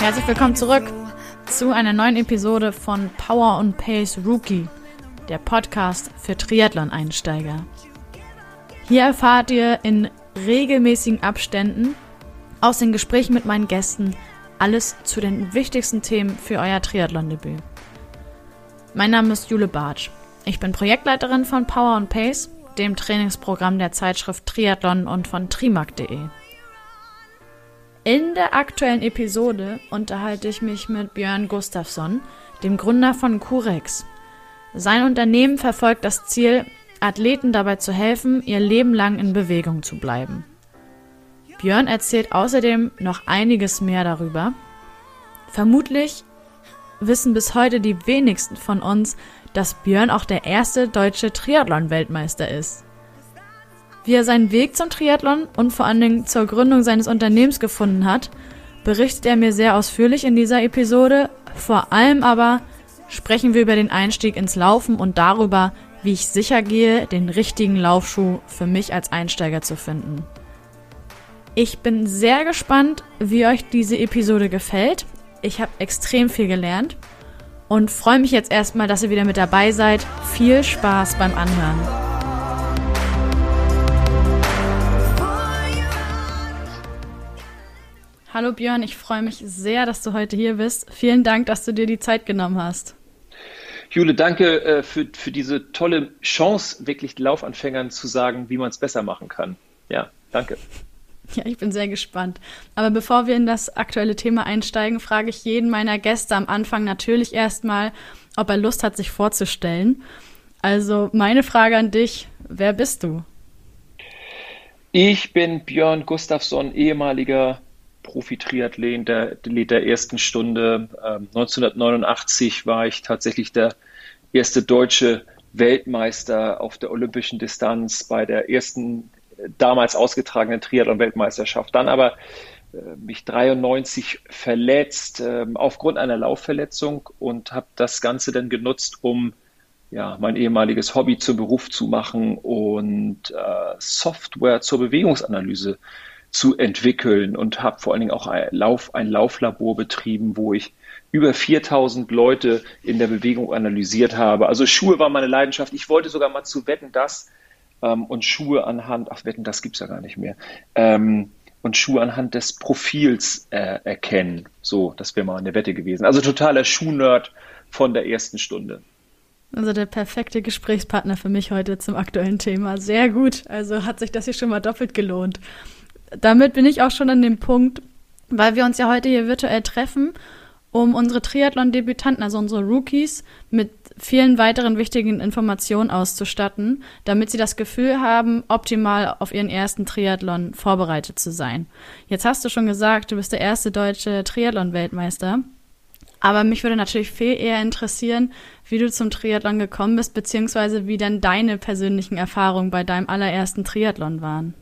Herzlich willkommen zurück zu einer neuen Episode von Power und Pace Rookie, der Podcast für Triathlon-Einsteiger. Hier erfahrt ihr in regelmäßigen Abständen aus den Gesprächen mit meinen Gästen alles zu den wichtigsten Themen für euer Triathlon-Debüt. Mein Name ist Jule Bartsch. Ich bin Projektleiterin von Power and Pace, dem Trainingsprogramm der Zeitschrift Triathlon und von trimark.de. In der aktuellen Episode unterhalte ich mich mit Björn Gustafsson, dem Gründer von Curex. Sein Unternehmen verfolgt das Ziel, Athleten dabei zu helfen, ihr Leben lang in Bewegung zu bleiben. Björn erzählt außerdem noch einiges mehr darüber. Vermutlich wissen bis heute die wenigsten von uns, dass Björn auch der erste deutsche Triathlon-Weltmeister ist. Wie er seinen Weg zum Triathlon und vor allen Dingen zur Gründung seines Unternehmens gefunden hat, berichtet er mir sehr ausführlich in dieser Episode. Vor allem aber sprechen wir über den Einstieg ins Laufen und darüber, wie ich sicher gehe, den richtigen Laufschuh für mich als Einsteiger zu finden. Ich bin sehr gespannt, wie euch diese Episode gefällt. Ich habe extrem viel gelernt und freue mich jetzt erstmal, dass ihr wieder mit dabei seid. Viel Spaß beim Anhören. Hallo Björn, ich freue mich sehr, dass du heute hier bist. Vielen Dank, dass du dir die Zeit genommen hast. Jule, danke äh, für, für diese tolle Chance, wirklich Laufanfängern zu sagen, wie man es besser machen kann. Ja, danke. Ja, ich bin sehr gespannt. Aber bevor wir in das aktuelle Thema einsteigen, frage ich jeden meiner Gäste am Anfang natürlich erstmal, ob er Lust hat, sich vorzustellen. Also meine Frage an dich, wer bist du? Ich bin Björn Gustafsson, ehemaliger Profi-Triathlet der, der ersten Stunde. Ähm, 1989 war ich tatsächlich der erste deutsche Weltmeister auf der olympischen Distanz bei der ersten äh, damals ausgetragenen Triathlon-Weltmeisterschaft. Dann aber äh, mich 93 verletzt äh, aufgrund einer Laufverletzung und habe das Ganze dann genutzt, um ja, mein ehemaliges Hobby zum Beruf zu machen und äh, Software zur Bewegungsanalyse zu entwickeln und habe vor allen Dingen auch ein, Lauf, ein Lauflabor betrieben, wo ich über 4000 Leute in der Bewegung analysiert habe. Also Schuhe war meine Leidenschaft. Ich wollte sogar mal zu Wetten, das ähm, und Schuhe anhand, ach Wetten, das gibt's ja gar nicht mehr, ähm, und Schuhe anhand des Profils äh, erkennen. So, das wäre mal eine Wette gewesen. Also totaler Schuhnerd von der ersten Stunde. Also der perfekte Gesprächspartner für mich heute zum aktuellen Thema. Sehr gut. Also hat sich das hier schon mal doppelt gelohnt damit bin ich auch schon an dem Punkt, weil wir uns ja heute hier virtuell treffen, um unsere Triathlon-Debütanten, also unsere Rookies, mit vielen weiteren wichtigen Informationen auszustatten, damit sie das Gefühl haben, optimal auf ihren ersten Triathlon vorbereitet zu sein. Jetzt hast du schon gesagt, du bist der erste deutsche Triathlon-Weltmeister. Aber mich würde natürlich viel eher interessieren, wie du zum Triathlon gekommen bist, beziehungsweise wie denn deine persönlichen Erfahrungen bei deinem allerersten Triathlon waren.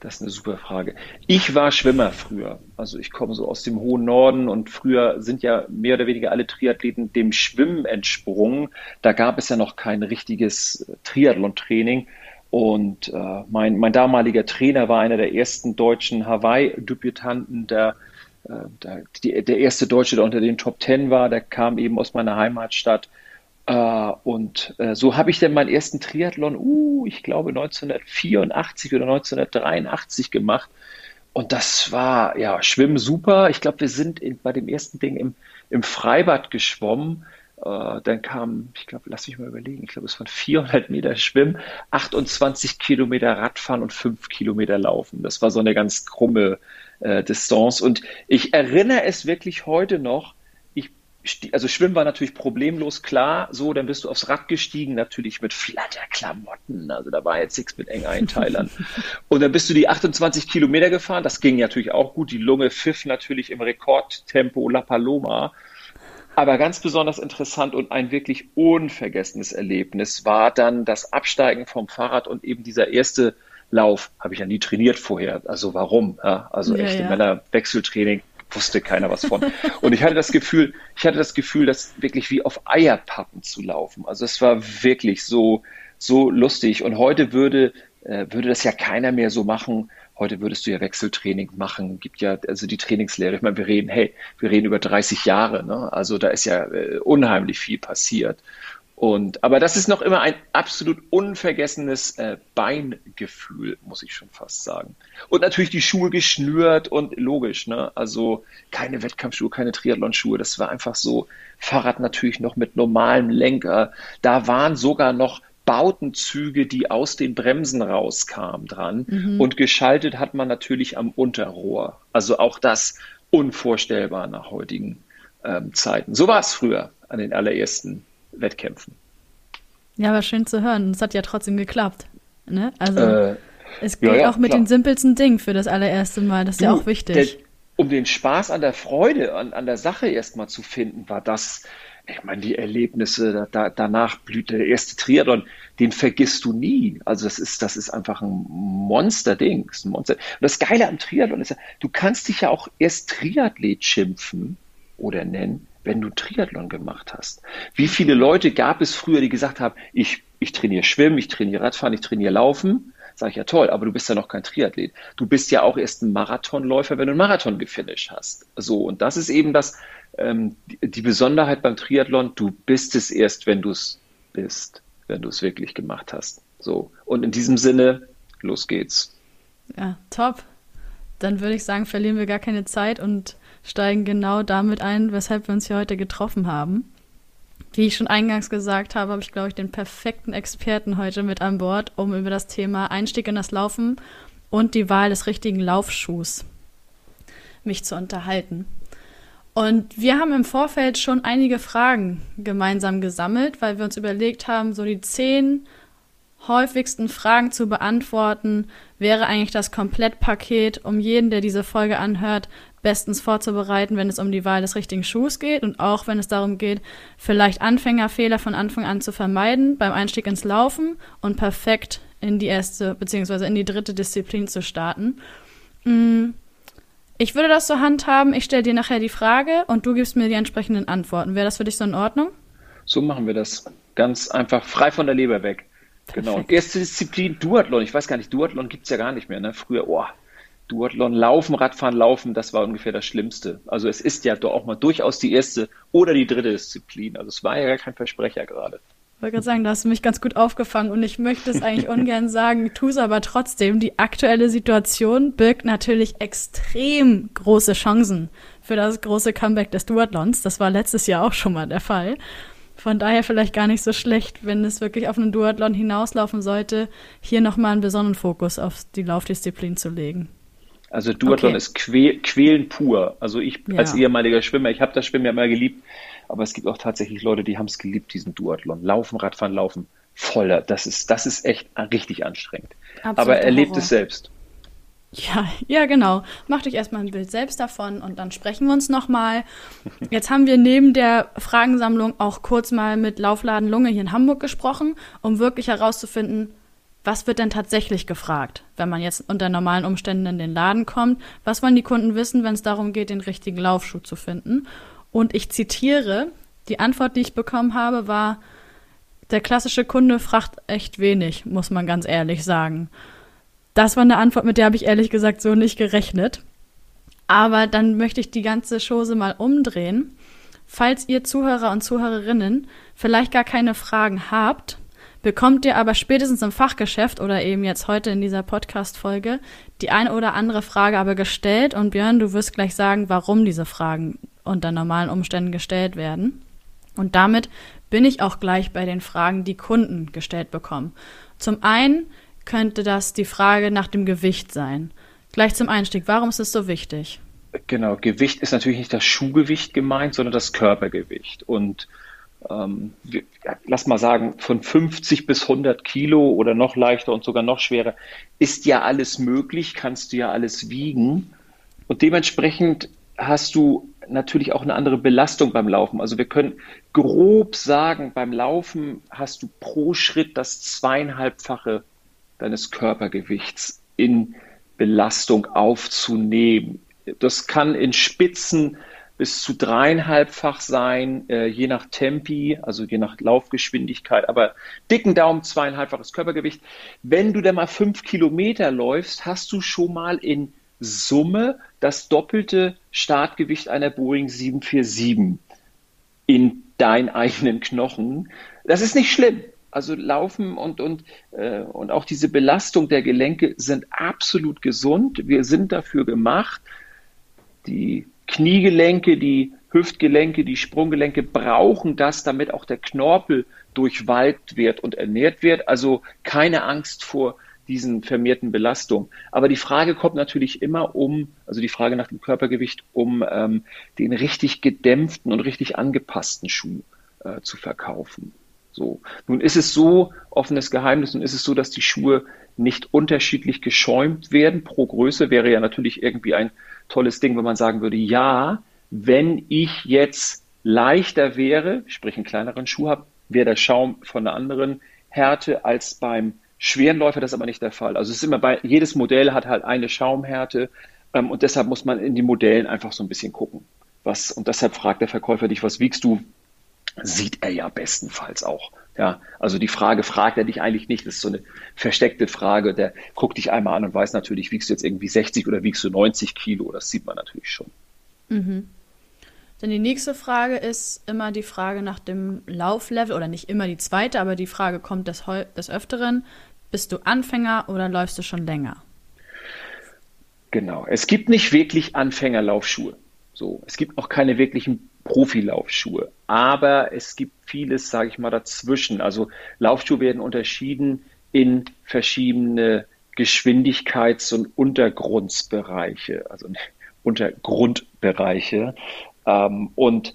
Das ist eine super Frage. Ich war Schwimmer früher. Also ich komme so aus dem hohen Norden und früher sind ja mehr oder weniger alle Triathleten dem Schwimmen entsprungen. Da gab es ja noch kein richtiges Triathlon-Training. Und äh, mein, mein damaliger Trainer war einer der ersten deutschen Hawaii-Debütanten, der, äh, der, der erste Deutsche, der unter den Top Ten war. Der kam eben aus meiner Heimatstadt Uh, und uh, so habe ich dann meinen ersten Triathlon, uh, ich glaube 1984 oder 1983 gemacht. Und das war, ja, Schwimmen super. Ich glaube, wir sind in, bei dem ersten Ding im, im Freibad geschwommen. Uh, dann kam, ich glaube, lass mich mal überlegen, ich glaube, es waren 400 Meter Schwimmen, 28 Kilometer Radfahren und 5 Kilometer Laufen. Das war so eine ganz krumme äh, Distanz. Und ich erinnere es wirklich heute noch, also Schwimmen war natürlich problemlos, klar, so, dann bist du aufs Rad gestiegen, natürlich mit Flatterklamotten, also da war jetzt nichts mit engen Einteilern. und dann bist du die 28 Kilometer gefahren, das ging natürlich auch gut, die Lunge pfiff natürlich im Rekordtempo La Paloma. Aber ganz besonders interessant und ein wirklich unvergessenes Erlebnis war dann das Absteigen vom Fahrrad und eben dieser erste Lauf, habe ich ja nie trainiert vorher. Also warum? Ja, also ja, echte ja. Männerwechseltraining wusste keiner was von. Und ich hatte das Gefühl, ich hatte das Gefühl, das wirklich wie auf Eierpappen zu laufen. Also es war wirklich so, so lustig. Und heute würde, äh, würde das ja keiner mehr so machen, Heute würdest du ja Wechseltraining machen, gibt ja also die Trainingslehre. Ich meine, wir reden, hey, wir reden über 30 Jahre, ne? Also da ist ja äh, unheimlich viel passiert. Und, aber das ist noch immer ein absolut unvergessenes äh, Beingefühl, muss ich schon fast sagen. Und natürlich die Schuhe geschnürt und logisch, ne? Also keine Wettkampfschuhe, keine Triathlonschuhe. Das war einfach so. Fahrrad natürlich noch mit normalem Lenker. Da waren sogar noch Bautenzüge, die aus den Bremsen rauskamen dran. Mhm. Und geschaltet hat man natürlich am Unterrohr. Also auch das unvorstellbar nach heutigen ähm, Zeiten. So war es früher an den allerersten Wettkämpfen. Ja, war schön zu hören. Es hat ja trotzdem geklappt. Ne? Also äh, es geht ja, ja, auch mit klar. den simpelsten Dingen für das allererste Mal. Das ist du, ja auch wichtig. Der, um den Spaß an der Freude, an, an der Sache erstmal zu finden, war das, ich meine, die Erlebnisse, da, danach blüht der erste Triathlon, den vergisst du nie. Also das ist, das ist einfach ein Monster-Ding. Monster. Und das Geile am Triathlon ist ja, du kannst dich ja auch erst Triathlet schimpfen oder nennen, wenn du Triathlon gemacht hast. Wie viele Leute gab es früher, die gesagt haben, ich, ich trainiere Schwimmen, ich trainiere Radfahren, ich trainiere Laufen. Sag ich ja toll, aber du bist ja noch kein Triathlet. Du bist ja auch erst ein Marathonläufer, wenn du einen Marathon gefinisht hast. So, und das ist eben das, ähm, die, Besonderheit beim Triathlon, du bist es erst, wenn du es bist, wenn du es wirklich gemacht hast. So, und in diesem Sinne, los geht's. Ja, top. Dann würde ich sagen, verlieren wir gar keine Zeit und steigen genau damit ein, weshalb wir uns hier heute getroffen haben. Wie ich schon eingangs gesagt habe, habe ich, glaube ich, den perfekten Experten heute mit an Bord, um über das Thema Einstieg in das Laufen und die Wahl des richtigen Laufschuhs mich zu unterhalten. Und wir haben im Vorfeld schon einige Fragen gemeinsam gesammelt, weil wir uns überlegt haben, so die zehn häufigsten Fragen zu beantworten, wäre eigentlich das Komplettpaket, um jeden, der diese Folge anhört, bestens vorzubereiten, wenn es um die Wahl des richtigen Schuhs geht und auch wenn es darum geht, vielleicht Anfängerfehler von Anfang an zu vermeiden beim Einstieg ins Laufen und perfekt in die erste bzw. in die dritte Disziplin zu starten. Mm, ich würde das so handhaben, ich stelle dir nachher die Frage und du gibst mir die entsprechenden Antworten. Wäre das für dich so in Ordnung? So machen wir das. Ganz einfach, frei von der Leber weg. Genau. Perfekt. Genau. Erste Disziplin Duathlon. Ich weiß gar nicht, Duathlon gibt es ja gar nicht mehr. Ne? Früher, oh, Duathlon, Laufen, Radfahren, Laufen, das war ungefähr das Schlimmste. Also es ist ja doch auch mal durchaus die erste oder die dritte Disziplin. Also es war ja gar kein Versprecher gerade. Ich wollte gerade sagen, da hast du mich ganz gut aufgefangen und ich möchte es eigentlich ungern sagen, tu es aber trotzdem. Die aktuelle Situation birgt natürlich extrem große Chancen für das große Comeback des Duathlons. Das war letztes Jahr auch schon mal der Fall. Von daher vielleicht gar nicht so schlecht, wenn es wirklich auf einen Duathlon hinauslaufen sollte, hier nochmal einen besonderen Fokus auf die Laufdisziplin zu legen. Also Duathlon okay. ist que Quälen pur. Also ich ja. als ehemaliger Schwimmer, ich habe das Schwimmen ja immer geliebt, aber es gibt auch tatsächlich Leute, die haben es geliebt, diesen Duathlon. Laufen, Radfahren, Laufen. Voller. Das ist, das ist echt richtig anstrengend. Absolut aber er lebt es selbst. Ja, ja, genau. Mach dich erstmal ein Bild selbst davon und dann sprechen wir uns nochmal. Jetzt haben wir neben der Fragensammlung auch kurz mal mit Laufladen Lunge hier in Hamburg gesprochen, um wirklich herauszufinden, was wird denn tatsächlich gefragt, wenn man jetzt unter normalen Umständen in den Laden kommt? Was wollen die Kunden wissen, wenn es darum geht, den richtigen Laufschuh zu finden? Und ich zitiere, die Antwort, die ich bekommen habe, war, der klassische Kunde fragt echt wenig, muss man ganz ehrlich sagen. Das war eine Antwort, mit der habe ich ehrlich gesagt so nicht gerechnet. Aber dann möchte ich die ganze Chose mal umdrehen. Falls ihr Zuhörer und Zuhörerinnen vielleicht gar keine Fragen habt, bekommt ihr aber spätestens im Fachgeschäft oder eben jetzt heute in dieser Podcast-Folge die eine oder andere Frage aber gestellt. Und Björn, du wirst gleich sagen, warum diese Fragen unter normalen Umständen gestellt werden. Und damit bin ich auch gleich bei den Fragen, die Kunden gestellt bekommen. Zum einen könnte das die Frage nach dem Gewicht sein. Gleich zum Einstieg, warum ist es so wichtig? Genau, Gewicht ist natürlich nicht das Schuhgewicht gemeint, sondern das Körpergewicht. Und ähm, lass mal sagen, von 50 bis 100 Kilo oder noch leichter und sogar noch schwerer, ist ja alles möglich, kannst du ja alles wiegen. Und dementsprechend hast du natürlich auch eine andere Belastung beim Laufen. Also wir können grob sagen, beim Laufen hast du pro Schritt das zweieinhalbfache deines Körpergewichts in Belastung aufzunehmen. Das kann in Spitzen bis zu dreieinhalbfach sein, äh, je nach Tempi, also je nach Laufgeschwindigkeit, aber dicken Daumen zweieinhalbfaches Körpergewicht. Wenn du dann mal fünf Kilometer läufst, hast du schon mal in Summe das doppelte Startgewicht einer Boeing 747 in deinen eigenen Knochen. Das ist nicht schlimm. Also Laufen und, und, äh, und auch diese Belastung der Gelenke sind absolut gesund. Wir sind dafür gemacht. Die Kniegelenke, die Hüftgelenke, die Sprunggelenke brauchen das, damit auch der Knorpel durchwalkt wird und ernährt wird. Also keine Angst vor diesen vermehrten Belastungen. Aber die Frage kommt natürlich immer um, also die Frage nach dem Körpergewicht, um ähm, den richtig gedämpften und richtig angepassten Schuh äh, zu verkaufen. So. Nun ist es so, offenes Geheimnis, nun ist es so, dass die Schuhe nicht unterschiedlich geschäumt werden. Pro Größe wäre ja natürlich irgendwie ein tolles Ding, wenn man sagen würde, ja, wenn ich jetzt leichter wäre, sprich einen kleineren Schuh habe, wäre der Schaum von einer anderen Härte als beim schweren Läufer. Das ist aber nicht der Fall. Also es ist immer bei, jedes Modell hat halt eine Schaumhärte ähm, und deshalb muss man in die Modellen einfach so ein bisschen gucken. Was, und deshalb fragt der Verkäufer dich, was wiegst du? Sieht er ja bestenfalls auch. Ja, also die Frage fragt er dich eigentlich nicht. Das ist so eine versteckte Frage. Der guckt dich einmal an und weiß natürlich, wiegst du jetzt irgendwie 60 oder wiegst du 90 Kilo? Das sieht man natürlich schon. Mhm. Denn die nächste Frage ist immer die Frage nach dem Lauflevel oder nicht immer die zweite, aber die Frage kommt des, des Öfteren. Bist du Anfänger oder läufst du schon länger? Genau. Es gibt nicht wirklich Anfängerlaufschuhe. So, es gibt auch keine wirklichen Profilaufschuhe. Aber es gibt vieles, sage ich mal, dazwischen. Also Laufschuhe werden unterschieden in verschiedene Geschwindigkeits- und Untergrundsbereiche, also Untergrundbereiche. Ähm, und,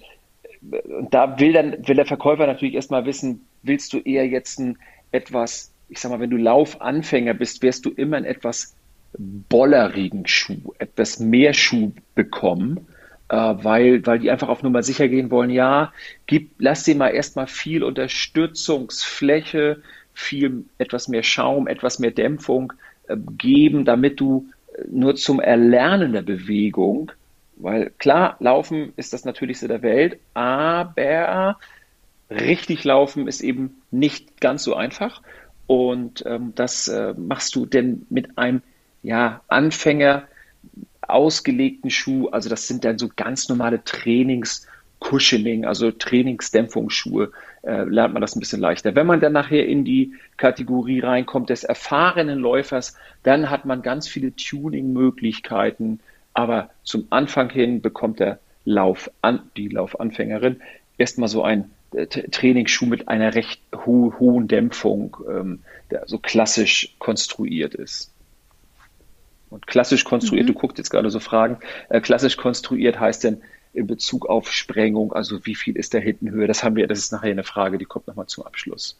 da will dann will der Verkäufer natürlich erstmal wissen, willst du eher jetzt ein etwas, ich sag mal, wenn du Laufanfänger bist, wirst du immer einen etwas bollerigen Schuh, etwas mehr Schuh bekommen weil, weil die einfach auf Nummer sicher gehen wollen, ja, gib, lass dir mal erstmal viel Unterstützungsfläche, viel, etwas mehr Schaum, etwas mehr Dämpfung äh, geben, damit du äh, nur zum Erlernen der Bewegung, weil klar, Laufen ist das Natürlichste der Welt, aber richtig Laufen ist eben nicht ganz so einfach. Und ähm, das äh, machst du denn mit einem ja, Anfänger ausgelegten Schuh. Also das sind dann so ganz normale Trainings- Cushioning, also Trainingsdämpfungsschuhe, äh, lernt man das ein bisschen leichter. Wenn man dann nachher in die Kategorie reinkommt des erfahrenen Läufers, dann hat man ganz viele Tuning-Möglichkeiten, aber zum Anfang hin bekommt der Lauf an, die Laufanfängerin erstmal so ein äh, Trainingsschuh mit einer recht ho hohen Dämpfung, ähm, der so klassisch konstruiert ist. Und klassisch konstruiert, mhm. du guckst jetzt gerade so Fragen, äh, klassisch konstruiert heißt denn in Bezug auf Sprengung, also wie viel ist der Hintenhöhe, das haben wir, das ist nachher eine Frage, die kommt nochmal zum Abschluss.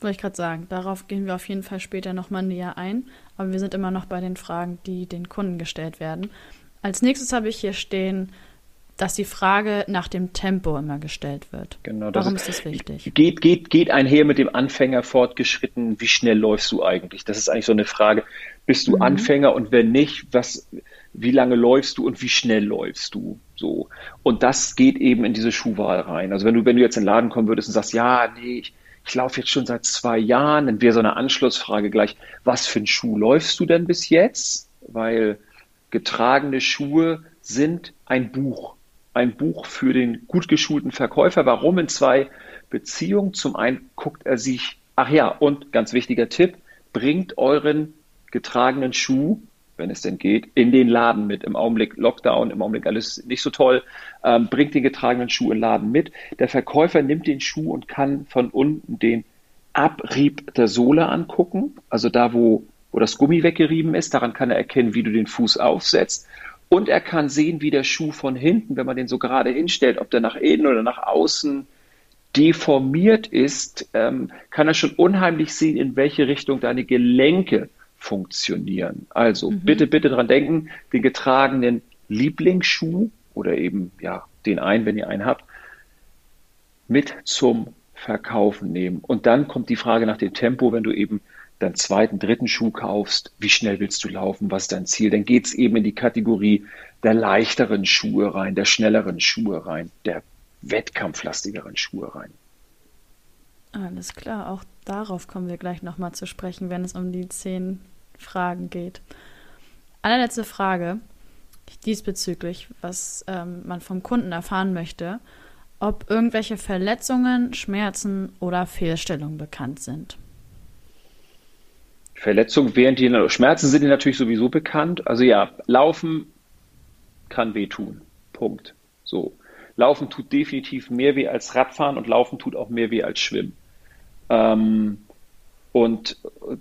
Wollte ich gerade sagen, darauf gehen wir auf jeden Fall später nochmal näher ein, aber wir sind immer noch bei den Fragen, die den Kunden gestellt werden. Als nächstes habe ich hier stehen, dass die Frage nach dem Tempo immer gestellt wird. Genau, das Warum ist, ist das wichtig? Geht, geht, geht einher mit dem Anfänger fortgeschritten, wie schnell läufst du eigentlich? Das ist eigentlich so eine Frage. Bist du mhm. Anfänger und wenn nicht, was, wie lange läufst du und wie schnell läufst du? So. Und das geht eben in diese Schuhwahl rein. Also wenn du, wenn du jetzt in den Laden kommen würdest und sagst, ja, nee, ich, ich laufe jetzt schon seit zwei Jahren, dann wäre so eine Anschlussfrage gleich, was für einen Schuh läufst du denn bis jetzt? Weil getragene Schuhe sind ein Buch ein Buch für den gut geschulten Verkäufer. Warum in zwei Beziehungen? Zum einen guckt er sich, ach ja, und ganz wichtiger Tipp, bringt euren getragenen Schuh, wenn es denn geht, in den Laden mit. Im Augenblick Lockdown, im Augenblick alles nicht so toll. Ähm, bringt den getragenen Schuh in den Laden mit. Der Verkäufer nimmt den Schuh und kann von unten den Abrieb der Sohle angucken. Also da, wo, wo das Gummi weggerieben ist, daran kann er erkennen, wie du den Fuß aufsetzt. Und er kann sehen, wie der Schuh von hinten, wenn man den so gerade hinstellt, ob der nach innen oder nach außen deformiert ist, ähm, kann er schon unheimlich sehen, in welche Richtung deine Gelenke funktionieren. Also mhm. bitte, bitte dran denken, den getragenen Lieblingsschuh oder eben ja den einen, wenn ihr einen habt, mit zum Verkaufen nehmen. Und dann kommt die Frage nach dem Tempo, wenn du eben deinen zweiten, dritten Schuh kaufst, wie schnell willst du laufen, was ist dein Ziel? Dann geht es eben in die Kategorie der leichteren Schuhe rein, der schnelleren Schuhe rein, der wettkampflastigeren Schuhe rein. Alles klar, auch darauf kommen wir gleich nochmal zu sprechen, wenn es um die zehn Fragen geht. Allerletzte Frage diesbezüglich, was ähm, man vom Kunden erfahren möchte, ob irgendwelche Verletzungen, Schmerzen oder Fehlstellungen bekannt sind. Verletzungen während die Schmerzen sind natürlich sowieso bekannt. Also ja, Laufen kann wehtun. Punkt. So. Laufen tut definitiv mehr weh als Radfahren und Laufen tut auch mehr weh als Schwimmen. Ähm, und,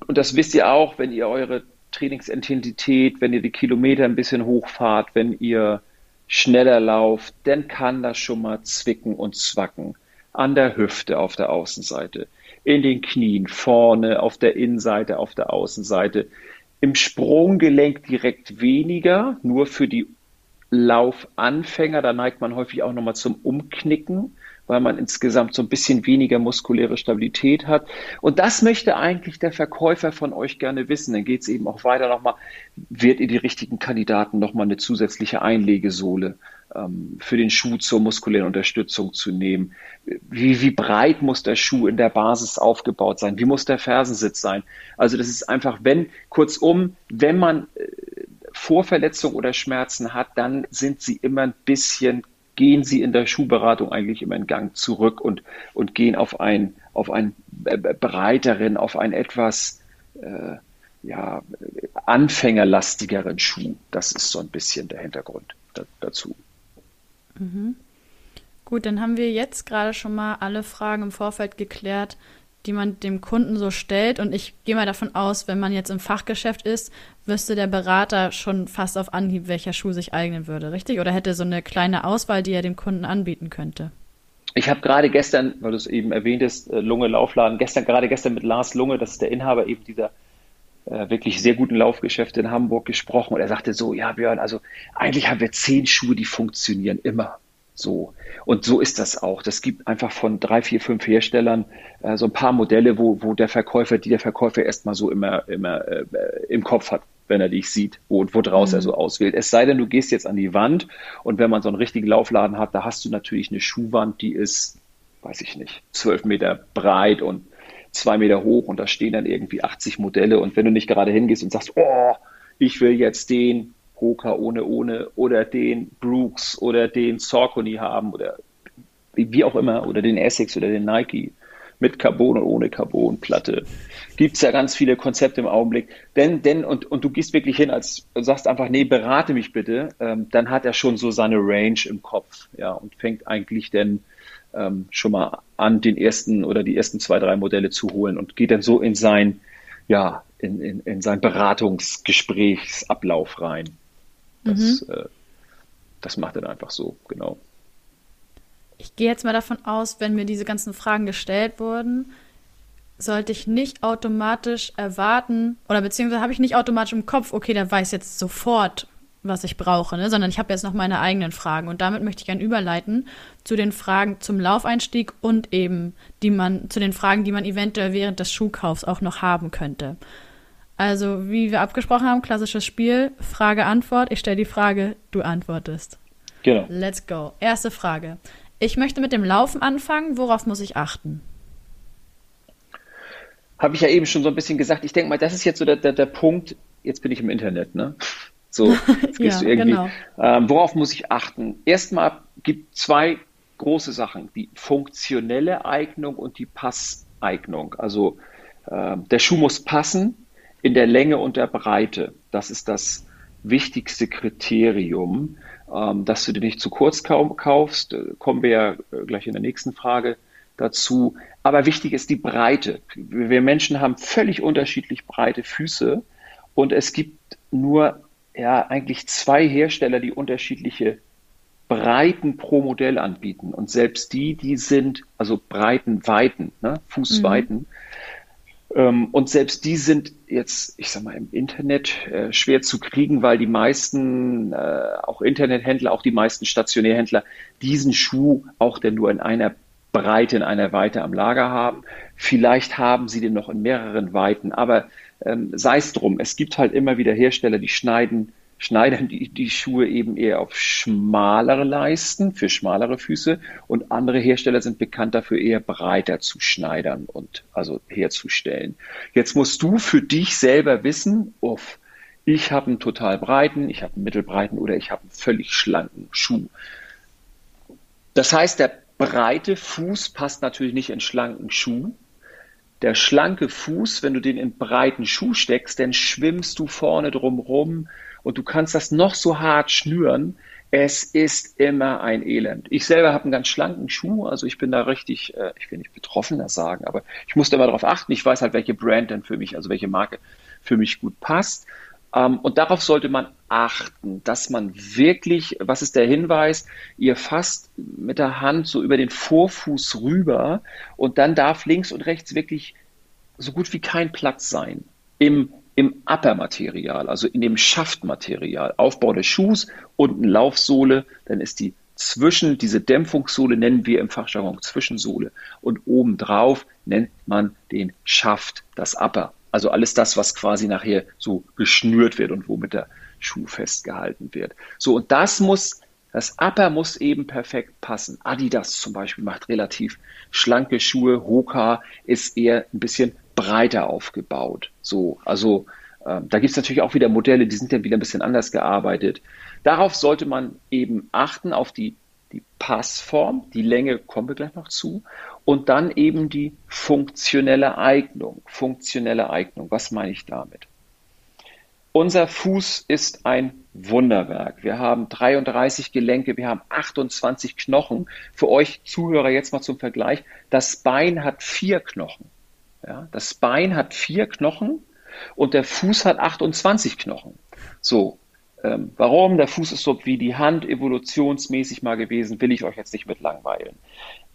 und das wisst ihr auch, wenn ihr eure Trainingsintensität, wenn ihr die Kilometer ein bisschen hochfahrt, wenn ihr schneller lauft, dann kann das schon mal zwicken und zwacken. An der Hüfte auf der Außenseite, in den Knien, vorne, auf der Innenseite, auf der Außenseite. Im Sprunggelenk direkt weniger, nur für die Laufanfänger, da neigt man häufig auch nochmal zum Umknicken weil man insgesamt so ein bisschen weniger muskuläre Stabilität hat. Und das möchte eigentlich der Verkäufer von euch gerne wissen. Dann geht es eben auch weiter nochmal, wird ihr die richtigen Kandidaten nochmal eine zusätzliche Einlegesohle für den Schuh zur muskulären Unterstützung zu nehmen? Wie, wie breit muss der Schuh in der Basis aufgebaut sein? Wie muss der Fersensitz sein? Also das ist einfach, wenn, kurzum, wenn man äh, Vorverletzung oder Schmerzen hat, dann sind sie immer ein bisschen gehen Sie in der Schuhberatung eigentlich immer einen Gang zurück und, und gehen auf, ein, auf einen breiteren, auf einen etwas äh, ja, anfängerlastigeren Schuh. Das ist so ein bisschen der Hintergrund da, dazu. Mhm. Gut, dann haben wir jetzt gerade schon mal alle Fragen im Vorfeld geklärt, die man dem Kunden so stellt. Und ich gehe mal davon aus, wenn man jetzt im Fachgeschäft ist, wüsste der Berater schon fast auf Anhieb, welcher Schuh sich eignen würde, richtig? Oder hätte so eine kleine Auswahl, die er dem Kunden anbieten könnte? Ich habe gerade gestern, weil du es eben erwähntest, äh, Lunge Laufladen, gestern, gerade gestern mit Lars Lunge, das ist der Inhaber eben dieser äh, wirklich sehr guten Laufgeschäfte in Hamburg gesprochen und er sagte so, ja Björn, also eigentlich haben wir zehn Schuhe, die funktionieren immer. So. Und so ist das auch. Das gibt einfach von drei, vier, fünf Herstellern äh, so ein paar Modelle, wo, wo der Verkäufer, die der Verkäufer erstmal so immer, immer äh, im Kopf hat, wenn er dich sieht, wo, wo draus mhm. er so auswählt. Es sei denn, du gehst jetzt an die Wand und wenn man so einen richtigen Laufladen hat, da hast du natürlich eine Schuhwand, die ist, weiß ich nicht, zwölf Meter breit und zwei Meter hoch und da stehen dann irgendwie 80 Modelle und wenn du nicht gerade hingehst und sagst, oh, ich will jetzt den, Hoka ohne ohne oder den Brooks oder den Saucony haben oder wie auch immer oder den Essex oder den Nike mit Carbon und ohne Carbon-Platte. Gibt es ja ganz viele Konzepte im Augenblick. Denn, denn, und, und du gehst wirklich hin, als sagst einfach, nee, berate mich bitte, ähm, dann hat er schon so seine Range im Kopf, ja, und fängt eigentlich dann ähm, schon mal an, den ersten oder die ersten zwei, drei Modelle zu holen und geht dann so in sein, ja, in, in, in sein Beratungsgesprächsablauf rein. Das, mhm. äh, das macht er einfach so, genau. Ich gehe jetzt mal davon aus, wenn mir diese ganzen Fragen gestellt wurden, sollte ich nicht automatisch erwarten oder beziehungsweise habe ich nicht automatisch im Kopf, okay, der weiß jetzt sofort, was ich brauche, ne? sondern ich habe jetzt noch meine eigenen Fragen und damit möchte ich gerne überleiten zu den Fragen zum Laufeinstieg und eben die man zu den Fragen, die man eventuell während des Schuhkaufs auch noch haben könnte. Also, wie wir abgesprochen haben, klassisches Spiel, Frage-Antwort. Ich stelle die Frage, du antwortest. Genau. Let's go. Erste Frage. Ich möchte mit dem Laufen anfangen. Worauf muss ich achten? Habe ich ja eben schon so ein bisschen gesagt. Ich denke mal, das ist jetzt so der, der, der Punkt. Jetzt bin ich im Internet, ne? So, jetzt gehst ja, du irgendwie. Genau. Ähm, worauf muss ich achten? Erstmal gibt zwei große Sachen: die funktionelle Eignung und die Passeignung. Also äh, der Schuh muss passen in der Länge und der Breite. Das ist das wichtigste Kriterium, ähm, dass du dir nicht zu kurz kaufst. Äh, kommen wir ja äh, gleich in der nächsten Frage dazu. Aber wichtig ist die Breite. Wir Menschen haben völlig unterschiedlich breite Füße und es gibt nur ja eigentlich zwei Hersteller, die unterschiedliche Breiten pro Modell anbieten. Und selbst die, die sind, also Breiten, Weiten, ne, Fußweiten, mhm. Ähm, und selbst die sind jetzt, ich sag mal, im Internet äh, schwer zu kriegen, weil die meisten, äh, auch Internethändler, auch die meisten Stationärhändler, diesen Schuh auch denn nur in einer Breite in einer Weite am Lager haben. Vielleicht haben sie den noch in mehreren Weiten, aber ähm, sei es drum. Es gibt halt immer wieder Hersteller, die schneiden, schneiden die, die Schuhe eben eher auf schmalere Leisten, für schmalere Füße und andere Hersteller sind bekannt dafür, eher breiter zu schneidern und also herzustellen. Jetzt musst du für dich selber wissen, uff, ich habe einen total breiten, ich habe einen mittelbreiten oder ich habe einen völlig schlanken Schuh. Das heißt, der breite Fuß passt natürlich nicht in schlanken Schuh. Der schlanke Fuß, wenn du den in breiten Schuh steckst, dann schwimmst du vorne drum rum und du kannst das noch so hart schnüren. Es ist immer ein Elend. Ich selber habe einen ganz schlanken Schuh, also ich bin da richtig, äh, ich will nicht betroffener sagen, aber ich musste immer darauf achten. Ich weiß halt, welche Brand denn für mich, also welche Marke für mich gut passt. Ähm, und darauf sollte man achten, dass man wirklich, was ist der Hinweis, ihr fasst mit der Hand so über den Vorfuß rüber und dann darf links und rechts wirklich so gut wie kein Platz sein im, im Upper-Material, also in dem Schaftmaterial. Aufbau des Schuhs, unten Laufsohle, dann ist die zwischen, diese Dämpfungssohle nennen wir im Fachjargon Zwischensohle und obendrauf nennt man den Schaft, das Upper. Also alles das, was quasi nachher so geschnürt wird und womit der Schuh festgehalten wird. So, und das muss, das Upper muss eben perfekt passen. Adidas zum Beispiel macht relativ schlanke Schuhe. Hoka ist eher ein bisschen breiter aufgebaut. So, also ähm, da gibt es natürlich auch wieder Modelle, die sind dann wieder ein bisschen anders gearbeitet. Darauf sollte man eben achten, auf die, die Passform. Die Länge kommen wir gleich noch zu. Und dann eben die funktionelle Eignung. Funktionelle Eignung, was meine ich damit? Unser Fuß ist ein Wunderwerk. Wir haben 33 Gelenke, wir haben 28 Knochen. Für euch Zuhörer jetzt mal zum Vergleich. Das Bein hat vier Knochen. Ja, das Bein hat vier Knochen und der Fuß hat 28 Knochen. So, ähm, warum? Der Fuß ist so wie die Hand evolutionsmäßig mal gewesen, will ich euch jetzt nicht mit langweilen.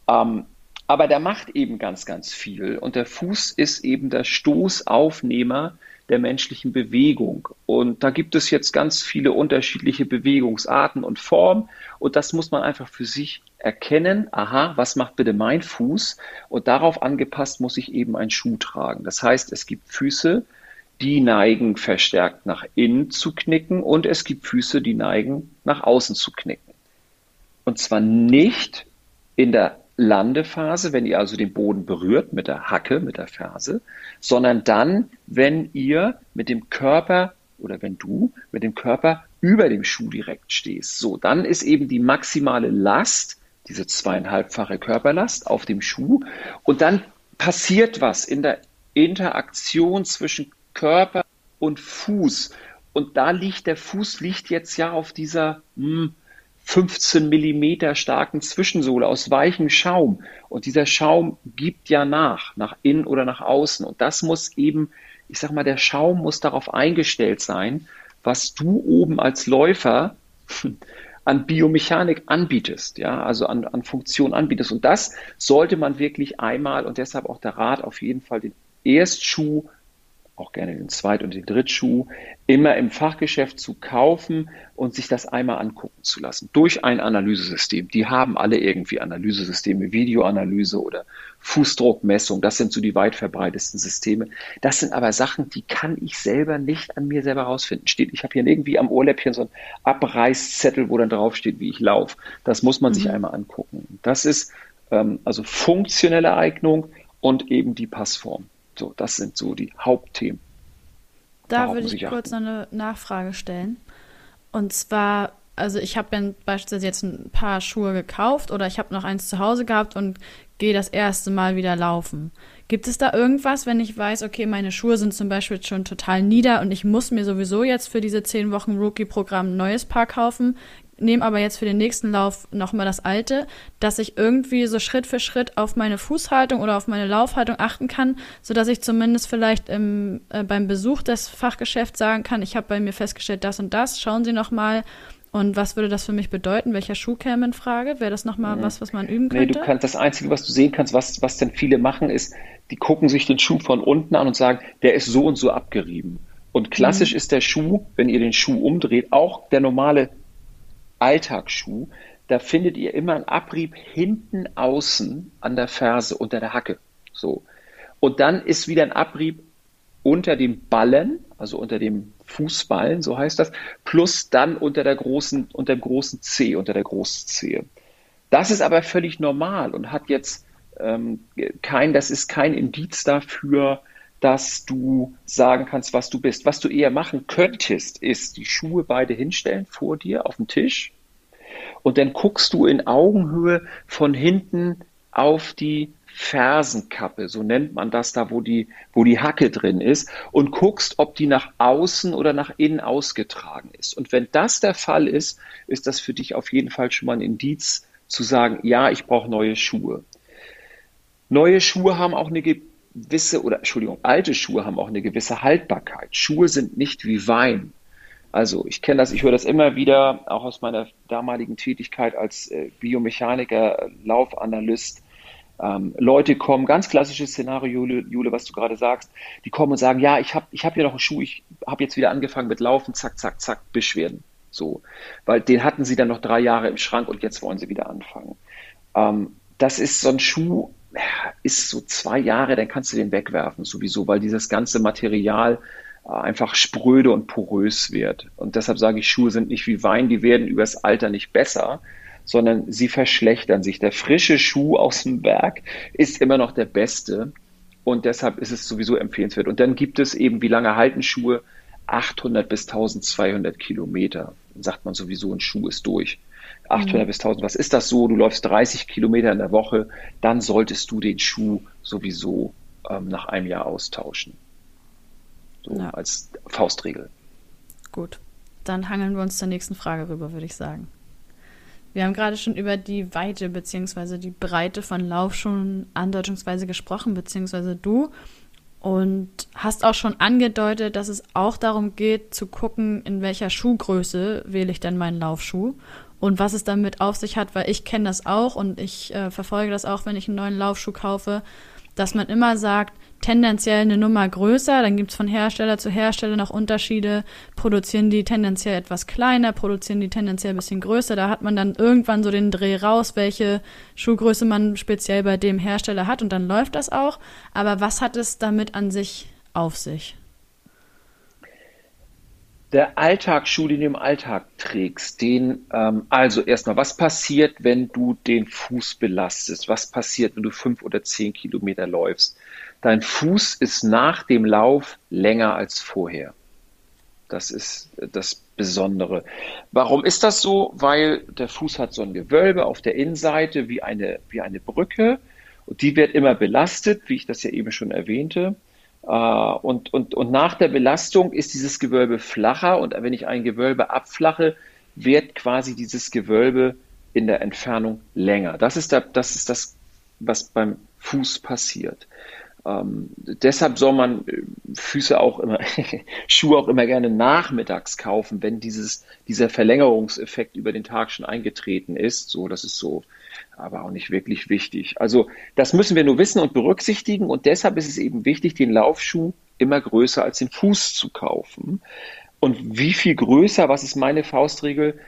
Ähm, aber der macht eben ganz, ganz viel. Und der Fuß ist eben der Stoßaufnehmer der menschlichen Bewegung. Und da gibt es jetzt ganz viele unterschiedliche Bewegungsarten und Formen. Und das muss man einfach für sich erkennen. Aha, was macht bitte mein Fuß? Und darauf angepasst muss ich eben einen Schuh tragen. Das heißt, es gibt Füße, die neigen verstärkt nach innen zu knicken und es gibt Füße, die neigen nach außen zu knicken. Und zwar nicht in der Landephase, wenn ihr also den Boden berührt mit der Hacke, mit der Ferse, sondern dann, wenn ihr mit dem Körper oder wenn du mit dem Körper über dem Schuh direkt stehst. So, dann ist eben die maximale Last, diese zweieinhalbfache Körperlast auf dem Schuh und dann passiert was in der Interaktion zwischen Körper und Fuß. Und da liegt der Fuß liegt jetzt ja auf dieser mh, hm, 15 Millimeter starken Zwischensohle aus weichem Schaum. Und dieser Schaum gibt ja nach, nach innen oder nach außen. Und das muss eben, ich sag mal, der Schaum muss darauf eingestellt sein, was du oben als Läufer an Biomechanik anbietest, ja, also an, an Funktion anbietest. Und das sollte man wirklich einmal und deshalb auch der Rat auf jeden Fall den Erstschuh auch gerne den Zweit- und den Drittschuh, immer im Fachgeschäft zu kaufen und sich das einmal angucken zu lassen. Durch ein Analysesystem. Die haben alle irgendwie Analysesysteme, Videoanalyse oder Fußdruckmessung. Das sind so die weit verbreitetsten Systeme. Das sind aber Sachen, die kann ich selber nicht an mir selber rausfinden. Steht, ich habe hier irgendwie am Ohrläppchen so ein Abreißzettel, wo dann draufsteht, wie ich laufe. Das muss man mhm. sich einmal angucken. Das ist ähm, also funktionelle Eignung und eben die Passform. So, das sind so die Hauptthemen. Da würde ich kurz noch eine Nachfrage stellen. Und zwar, also ich habe beispielsweise jetzt ein paar Schuhe gekauft oder ich habe noch eins zu Hause gehabt und gehe das erste Mal wieder laufen. Gibt es da irgendwas, wenn ich weiß, okay, meine Schuhe sind zum Beispiel schon total nieder und ich muss mir sowieso jetzt für diese zehn Wochen Rookie-Programm ein neues Paar kaufen? Nehme aber jetzt für den nächsten Lauf nochmal das alte, dass ich irgendwie so Schritt für Schritt auf meine Fußhaltung oder auf meine Laufhaltung achten kann, sodass ich zumindest vielleicht im, äh, beim Besuch des Fachgeschäfts sagen kann, ich habe bei mir festgestellt, das und das, schauen Sie nochmal. Und was würde das für mich bedeuten? Welcher Schuh käme in Frage? Wäre das nochmal mhm. was, was man üben könnte? Nee, du kannst, das Einzige, was du sehen kannst, was, was denn viele machen, ist, die gucken sich den Schuh von unten an und sagen, der ist so und so abgerieben. Und klassisch mhm. ist der Schuh, wenn ihr den Schuh umdreht, auch der normale Alltagsschuh, da findet ihr immer einen Abrieb hinten außen an der Ferse unter der Hacke. So. Und dann ist wieder ein Abrieb unter dem Ballen, also unter dem Fußballen, so heißt das, plus dann unter der großen, unter dem großen C, unter der Großzehe. Das ist aber völlig normal und hat jetzt ähm, kein, das ist kein Indiz dafür, dass du sagen kannst, was du bist. Was du eher machen könntest, ist die Schuhe beide hinstellen vor dir auf dem Tisch und dann guckst du in Augenhöhe von hinten auf die Fersenkappe, so nennt man das da, wo die, wo die Hacke drin ist, und guckst, ob die nach außen oder nach innen ausgetragen ist. Und wenn das der Fall ist, ist das für dich auf jeden Fall schon mal ein Indiz zu sagen, ja, ich brauche neue Schuhe. Neue Schuhe haben auch eine gewisse, oder Entschuldigung, alte Schuhe haben auch eine gewisse Haltbarkeit. Schuhe sind nicht wie Wein. Also ich kenne das, ich höre das immer wieder, auch aus meiner damaligen Tätigkeit als äh, Biomechaniker, Laufanalyst. Ähm, Leute kommen, ganz klassisches Szenario, Jule, Jule, was du gerade sagst, die kommen und sagen, ja, ich habe ich hab hier noch einen Schuh, ich habe jetzt wieder angefangen mit Laufen, zack, zack, zack, Beschwerden. So, weil den hatten sie dann noch drei Jahre im Schrank und jetzt wollen sie wieder anfangen. Ähm, das ist so ein Schuh, ist so zwei Jahre, dann kannst du den wegwerfen sowieso, weil dieses ganze Material äh, einfach spröde und porös wird. Und deshalb sage ich, Schuhe sind nicht wie Wein, die werden übers Alter nicht besser, sondern sie verschlechtern sich. Der frische Schuh aus dem Berg ist immer noch der beste und deshalb ist es sowieso empfehlenswert. Und dann gibt es eben, wie lange halten Schuhe? 800 bis 1200 Kilometer. Dann sagt man sowieso, ein Schuh ist durch. 800 mhm. bis 1000, was ist das so? Du läufst 30 Kilometer in der Woche, dann solltest du den Schuh sowieso ähm, nach einem Jahr austauschen. So ja. als Faustregel. Gut, dann hangeln wir uns zur nächsten Frage rüber, würde ich sagen. Wir haben gerade schon über die Weite bzw. die Breite von Laufschuhen andeutungsweise gesprochen, beziehungsweise du. Und hast auch schon angedeutet, dass es auch darum geht, zu gucken, in welcher Schuhgröße wähle ich denn meinen Laufschuh und was es damit auf sich hat, weil ich kenne das auch und ich äh, verfolge das auch, wenn ich einen neuen Laufschuh kaufe, dass man immer sagt, tendenziell eine Nummer größer, dann gibt's von Hersteller zu Hersteller noch Unterschiede, produzieren die tendenziell etwas kleiner, produzieren die tendenziell ein bisschen größer, da hat man dann irgendwann so den Dreh raus, welche Schuhgröße man speziell bei dem Hersteller hat und dann läuft das auch, aber was hat es damit an sich auf sich? Der Alltagsschuh, den du im Alltag trägst, den, ähm, also erstmal, was passiert, wenn du den Fuß belastest? Was passiert, wenn du fünf oder zehn Kilometer läufst? Dein Fuß ist nach dem Lauf länger als vorher. Das ist das Besondere. Warum ist das so? Weil der Fuß hat so ein Gewölbe auf der Innenseite wie eine, wie eine Brücke und die wird immer belastet, wie ich das ja eben schon erwähnte. Äh, und, und, und nach der Belastung ist dieses Gewölbe flacher und wenn ich ein Gewölbe abflache, wird quasi dieses Gewölbe in der Entfernung länger. Das ist, der, das, ist das, was beim Fuß passiert. Ähm, deshalb soll man äh, Füße auch immer, Schuhe auch immer gerne nachmittags kaufen, wenn dieses, dieser Verlängerungseffekt über den Tag schon eingetreten ist. So, das ist so aber auch nicht wirklich wichtig. Also das müssen wir nur wissen und berücksichtigen und deshalb ist es eben wichtig, den Laufschuh immer größer als den Fuß zu kaufen. Und wie viel größer, was ist meine Faustregel?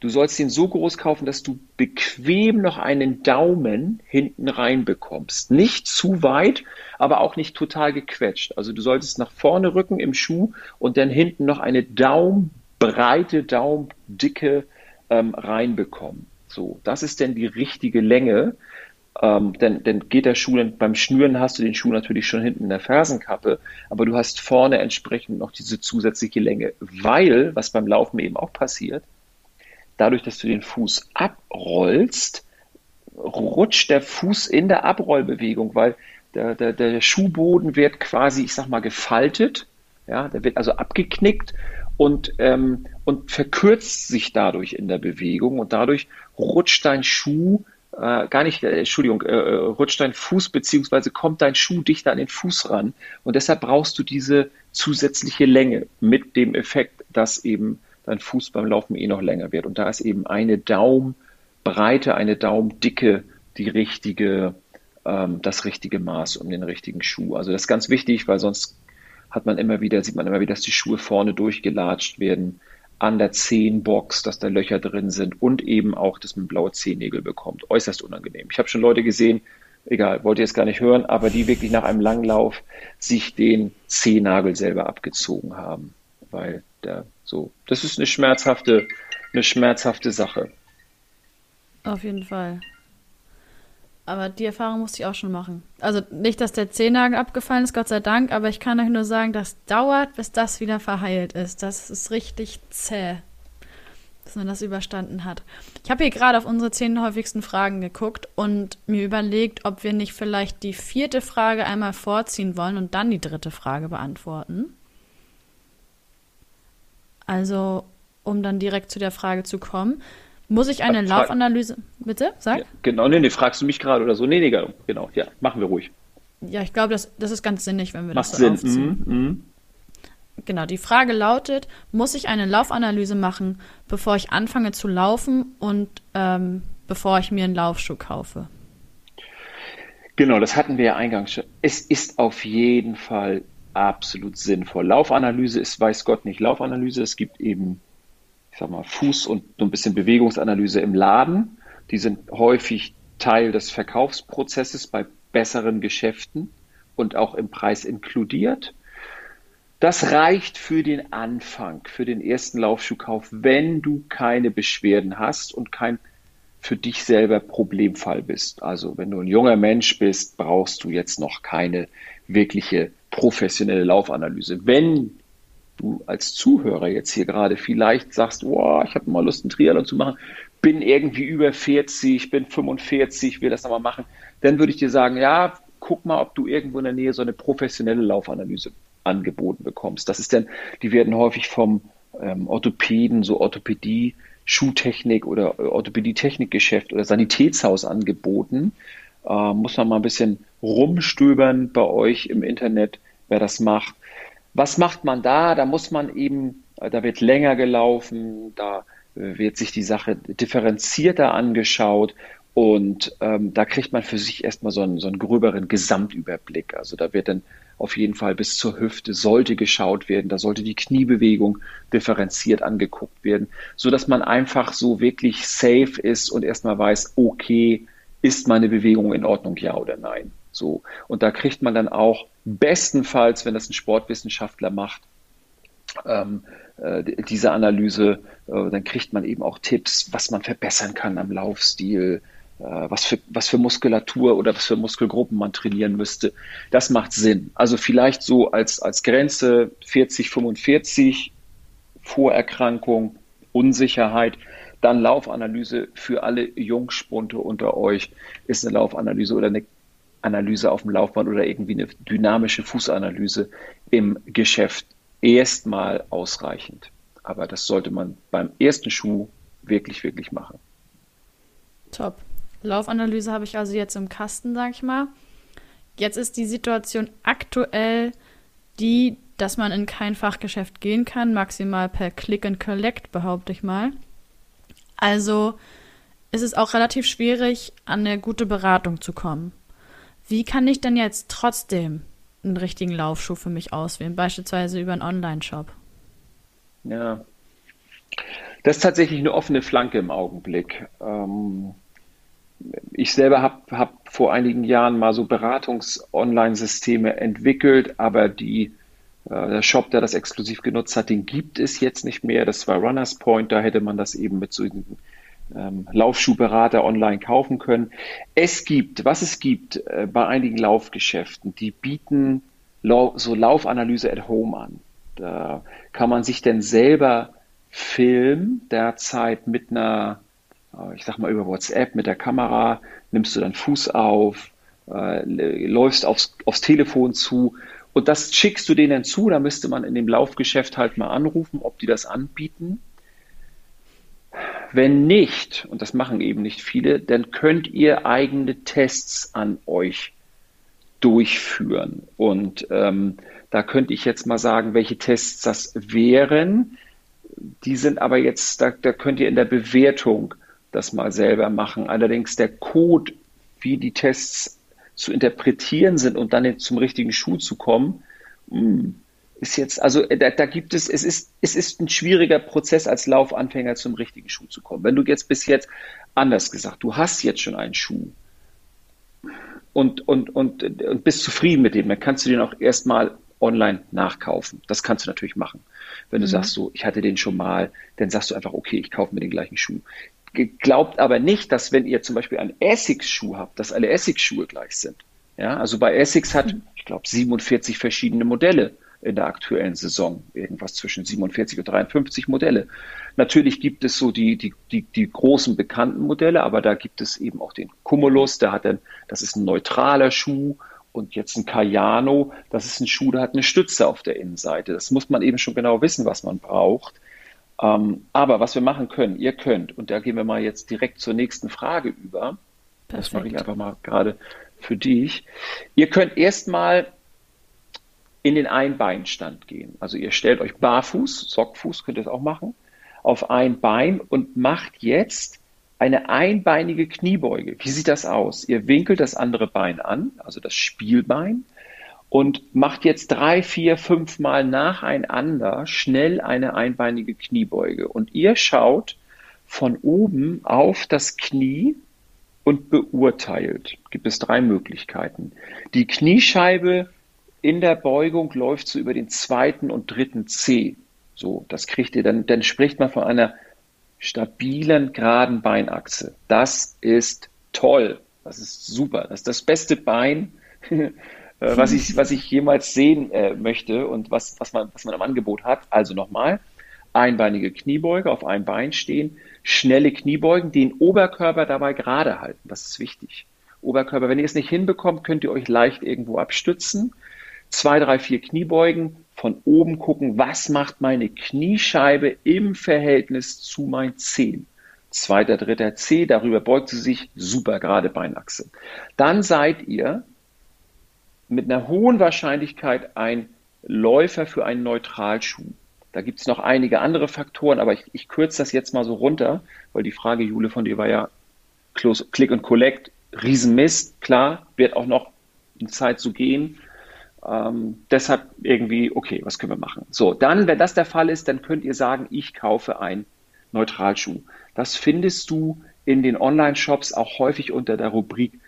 Du sollst den so groß kaufen, dass du bequem noch einen Daumen hinten rein bekommst. Nicht zu weit, aber auch nicht total gequetscht. Also du solltest nach vorne rücken im Schuh und dann hinten noch eine Daumenbreite, Daumendicke ähm, reinbekommen. So, das ist denn die richtige Länge. Ähm, denn, denn geht der Schuh, beim Schnüren hast du den Schuh natürlich schon hinten in der Fersenkappe, aber du hast vorne entsprechend noch diese zusätzliche Länge, weil, was beim Laufen eben auch passiert, dadurch, dass du den Fuß abrollst, rutscht der Fuß in der Abrollbewegung, weil der, der, der Schuhboden wird quasi, ich sag mal, gefaltet, ja, der wird also abgeknickt und, ähm, und verkürzt sich dadurch in der Bewegung und dadurch rutscht dein Schuh äh, gar nicht, äh, Entschuldigung, äh, äh, rutscht dein Fuß beziehungsweise kommt dein Schuh dichter an den Fuß ran und deshalb brauchst du diese zusätzliche Länge mit dem Effekt, dass eben dein Fuß beim Laufen eh noch länger wird und da ist eben eine Daumenbreite, eine Daumendicke die richtige, ähm, das richtige Maß um den richtigen Schuh. Also das ist ganz wichtig, weil sonst hat man immer wieder, sieht man immer wieder, dass die Schuhe vorne durchgelatscht werden. An der Zehenbox, dass da Löcher drin sind und eben auch, dass man blaue Zehennägel bekommt. Äußerst unangenehm. Ich habe schon Leute gesehen, egal, wollte jetzt gar nicht hören, aber die wirklich nach einem Langlauf sich den Zehennagel selber abgezogen haben, weil der so, das ist eine schmerzhafte, eine schmerzhafte Sache. Auf jeden Fall. Aber die Erfahrung musste ich auch schon machen. Also nicht, dass der Zehennagel abgefallen ist, Gott sei Dank, aber ich kann euch nur sagen, das dauert, bis das wieder verheilt ist. Das ist richtig zäh, bis man das überstanden hat. Ich habe hier gerade auf unsere zehn häufigsten Fragen geguckt und mir überlegt, ob wir nicht vielleicht die vierte Frage einmal vorziehen wollen und dann die dritte Frage beantworten. Also, um dann direkt zu der Frage zu kommen. Muss ich eine Laufanalyse. Bitte? Sag. Ja, genau, nee, nee, fragst du mich gerade oder so? Nee, nee, genau. Ja, machen wir ruhig. Ja, ich glaube, das, das ist ganz sinnig, wenn wir Macht das so Sinn. aufziehen. Mm, mm. Genau, die Frage lautet, muss ich eine Laufanalyse machen, bevor ich anfange zu laufen und ähm, bevor ich mir einen Laufschuh kaufe? Genau, das hatten wir ja eingangs schon. Es ist auf jeden Fall absolut sinnvoll. Laufanalyse ist, weiß Gott nicht, Laufanalyse. Es gibt eben sag mal, Fuß- und so ein bisschen Bewegungsanalyse im Laden. Die sind häufig Teil des Verkaufsprozesses bei besseren Geschäften und auch im Preis inkludiert. Das reicht für den Anfang, für den ersten Laufschuhkauf, wenn du keine Beschwerden hast und kein für dich selber Problemfall bist. Also wenn du ein junger Mensch bist, brauchst du jetzt noch keine wirkliche professionelle Laufanalyse. Wenn du als Zuhörer jetzt hier gerade vielleicht sagst, wow, ich habe mal Lust, einen Triathlon zu machen, bin irgendwie über 40, bin 45, will das nochmal machen, dann würde ich dir sagen, ja, guck mal, ob du irgendwo in der Nähe so eine professionelle Laufanalyse angeboten bekommst. Das ist dann, die werden häufig vom ähm, Orthopäden, so Orthopädie, Schuhtechnik oder Orthopädie-Technikgeschäft oder Sanitätshaus angeboten. Äh, muss man mal ein bisschen rumstöbern bei euch im Internet, wer das macht. Was macht man da? Da muss man eben, da wird länger gelaufen, da äh, wird sich die Sache differenzierter angeschaut und ähm, da kriegt man für sich erstmal so einen, so einen gröberen Gesamtüberblick. Also da wird dann auf jeden Fall bis zur Hüfte sollte geschaut werden, da sollte die Kniebewegung differenziert angeguckt werden, so dass man einfach so wirklich safe ist und erstmal weiß, okay, ist meine Bewegung in Ordnung, ja oder nein. So. Und da kriegt man dann auch bestenfalls, wenn das ein Sportwissenschaftler macht, ähm, äh, diese Analyse, äh, dann kriegt man eben auch Tipps, was man verbessern kann am Laufstil, äh, was, für, was für Muskulatur oder was für Muskelgruppen man trainieren müsste. Das macht Sinn. Also vielleicht so als, als Grenze 40, 45, Vorerkrankung, Unsicherheit. Dann Laufanalyse für alle Jungspunte unter euch ist eine Laufanalyse oder eine Analyse auf dem Laufband oder irgendwie eine dynamische Fußanalyse im Geschäft erstmal ausreichend. Aber das sollte man beim ersten Schuh wirklich, wirklich machen. Top. Laufanalyse habe ich also jetzt im Kasten, sag ich mal. Jetzt ist die Situation aktuell die, dass man in kein Fachgeschäft gehen kann, maximal per Click and Collect, behaupte ich mal. Also ist es auch relativ schwierig, an eine gute Beratung zu kommen. Wie kann ich denn jetzt trotzdem einen richtigen Laufschuh für mich auswählen, beispielsweise über einen Online-Shop? Ja, das ist tatsächlich eine offene Flanke im Augenblick. Ähm, ich selber habe hab vor einigen Jahren mal so Beratungs-Online-Systeme entwickelt, aber die, äh, der Shop, der das exklusiv genutzt hat, den gibt es jetzt nicht mehr. Das war Runners Point, da hätte man das eben mit so ähm, Laufschuhberater online kaufen können. Es gibt, was es gibt äh, bei einigen Laufgeschäften, die bieten Lau so Laufanalyse at Home an. Da kann man sich denn selber filmen, derzeit mit einer, äh, ich sag mal über WhatsApp, mit der Kamera, nimmst du deinen Fuß auf, äh, läufst aufs, aufs Telefon zu und das schickst du denen zu, da müsste man in dem Laufgeschäft halt mal anrufen, ob die das anbieten. Wenn nicht, und das machen eben nicht viele, dann könnt ihr eigene Tests an euch durchführen. Und ähm, da könnte ich jetzt mal sagen, welche Tests das wären. Die sind aber jetzt, da, da könnt ihr in der Bewertung das mal selber machen. Allerdings der Code, wie die Tests zu interpretieren sind und dann zum richtigen Schuh zu kommen, hm, ist jetzt, also äh, da, da, gibt es, es ist, es ist ein schwieriger Prozess als Laufanfänger zum richtigen Schuh zu kommen. Wenn du jetzt bis jetzt, anders gesagt, du hast jetzt schon einen Schuh und, und, und, und bist zufrieden mit dem, dann kannst du den auch erstmal online nachkaufen. Das kannst du natürlich machen. Wenn du mhm. sagst so, ich hatte den schon mal, dann sagst du einfach, okay, ich kaufe mir den gleichen Schuh. Glaubt aber nicht, dass wenn ihr zum Beispiel einen Essex-Schuh habt, dass alle Essex-Schuhe gleich sind. Ja, also bei Essex hat, mhm. ich glaube, 47 verschiedene Modelle in der aktuellen Saison. Irgendwas zwischen 47 und 53 Modelle. Natürlich gibt es so die, die, die, die großen bekannten Modelle, aber da gibt es eben auch den Cumulus, der hat dann, das ist ein neutraler Schuh und jetzt ein Cayano, das ist ein Schuh, der hat eine Stütze auf der Innenseite. Das muss man eben schon genau wissen, was man braucht. Ähm, aber was wir machen können, ihr könnt, und da gehen wir mal jetzt direkt zur nächsten Frage über. Perfekt. Das mache ich einfach mal gerade für dich. Ihr könnt erstmal in den Einbeinstand gehen. Also ihr stellt euch barfuß, Sockfuß könnt ihr das auch machen, auf ein Bein und macht jetzt eine einbeinige Kniebeuge. Wie sieht das aus? Ihr winkelt das andere Bein an, also das Spielbein, und macht jetzt drei, vier, fünf Mal nacheinander schnell eine einbeinige Kniebeuge. Und ihr schaut von oben auf das Knie und beurteilt. Gibt es drei Möglichkeiten. Die Kniescheibe in der Beugung läuft so über den zweiten und dritten C. So, das kriegt ihr, dann, dann spricht man von einer stabilen, geraden Beinachse. Das ist toll. Das ist super. Das ist das beste Bein, äh, was ich, was ich jemals sehen äh, möchte und was, was, man, was man im Angebot hat. Also nochmal, einbeinige Kniebeuge, auf einem Bein stehen, schnelle Kniebeugen, den Oberkörper dabei gerade halten. Das ist wichtig. Oberkörper, wenn ihr es nicht hinbekommt, könnt ihr euch leicht irgendwo abstützen zwei, drei, vier Kniebeugen, von oben gucken, was macht meine Kniescheibe im Verhältnis zu meinen Zehen. Zweiter, dritter C, darüber beugt sie sich, super gerade Beinachse. Dann seid ihr mit einer hohen Wahrscheinlichkeit ein Läufer für einen Neutralschuh. Da gibt es noch einige andere Faktoren, aber ich, ich kürze das jetzt mal so runter, weil die Frage, Jule, von dir war ja Close, Click und Collect, Riesenmist, klar, wird auch noch eine Zeit zu gehen. Ähm, deshalb irgendwie, okay, was können wir machen? So, dann, wenn das der Fall ist, dann könnt ihr sagen, ich kaufe einen Neutralschuh. Das findest du in den Online-Shops auch häufig unter der Rubrik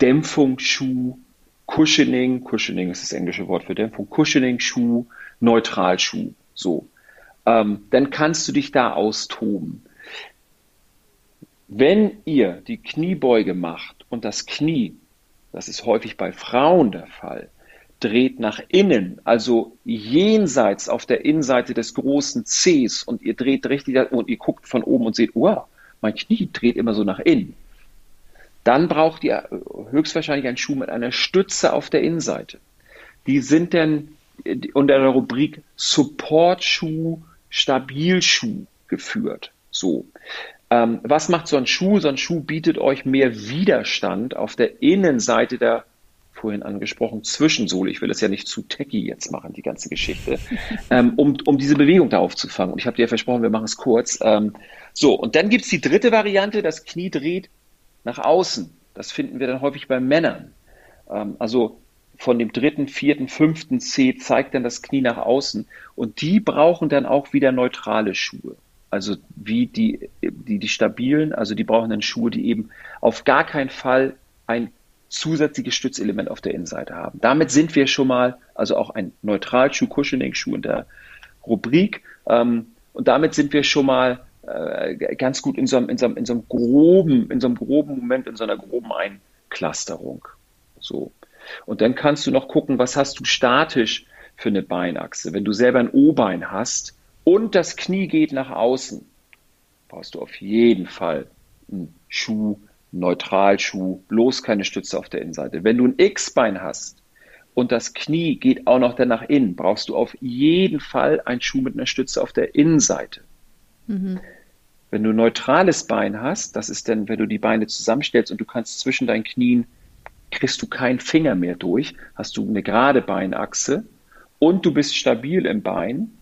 Dämpfung, Schuh, Cushioning, Cushioning ist das englische Wort für Dämpfung, Cushioning, Schuh, Neutralschuh. So. Ähm, dann kannst du dich da austoben. Wenn ihr die Kniebeuge macht und das Knie, das ist häufig bei Frauen der Fall, dreht nach innen, also jenseits auf der Innenseite des großen Cs und ihr dreht richtig und ihr guckt von oben und seht, wow, mein Knie dreht immer so nach innen. Dann braucht ihr höchstwahrscheinlich einen Schuh mit einer Stütze auf der Innenseite. Die sind dann unter der Rubrik Support-Schuh, Stabilschuh geführt. So. Ähm, was macht so ein Schuh? So ein Schuh bietet euch mehr Widerstand auf der Innenseite der vorhin angesprochen, Zwischensohle. Ich will das ja nicht zu techy jetzt machen, die ganze Geschichte, ähm, um, um diese Bewegung da aufzufangen. Und ich habe dir ja versprochen, wir machen es kurz. Ähm, so, und dann gibt es die dritte Variante, das Knie dreht nach außen. Das finden wir dann häufig bei Männern. Ähm, also von dem dritten, vierten, fünften C zeigt dann das Knie nach außen. Und die brauchen dann auch wieder neutrale Schuhe. Also wie die, die, die stabilen, also die brauchen dann Schuhe, die eben auf gar keinen Fall ein zusätzliches Stützelement auf der Innenseite haben. Damit sind wir schon mal, also auch ein Neutralschuh, Cushioning-Schuh in der Rubrik. Ähm, und damit sind wir schon mal äh, ganz gut in so, einem, in, so einem, in so einem groben, in so einem groben Moment, in so einer groben Einclusterung. So. Und dann kannst du noch gucken, was hast du statisch für eine Beinachse. Wenn du selber ein O-Bein hast und das Knie geht nach außen, brauchst du auf jeden Fall einen Schuh, Neutralschuh, bloß keine Stütze auf der Innenseite. Wenn du ein X-Bein hast und das Knie geht auch noch dann nach innen, brauchst du auf jeden Fall einen Schuh mit einer Stütze auf der Innenseite. Mhm. Wenn du ein neutrales Bein hast, das ist dann, wenn du die Beine zusammenstellst und du kannst zwischen deinen Knien, kriegst du keinen Finger mehr durch, hast du eine gerade Beinachse und du bist stabil im Bein,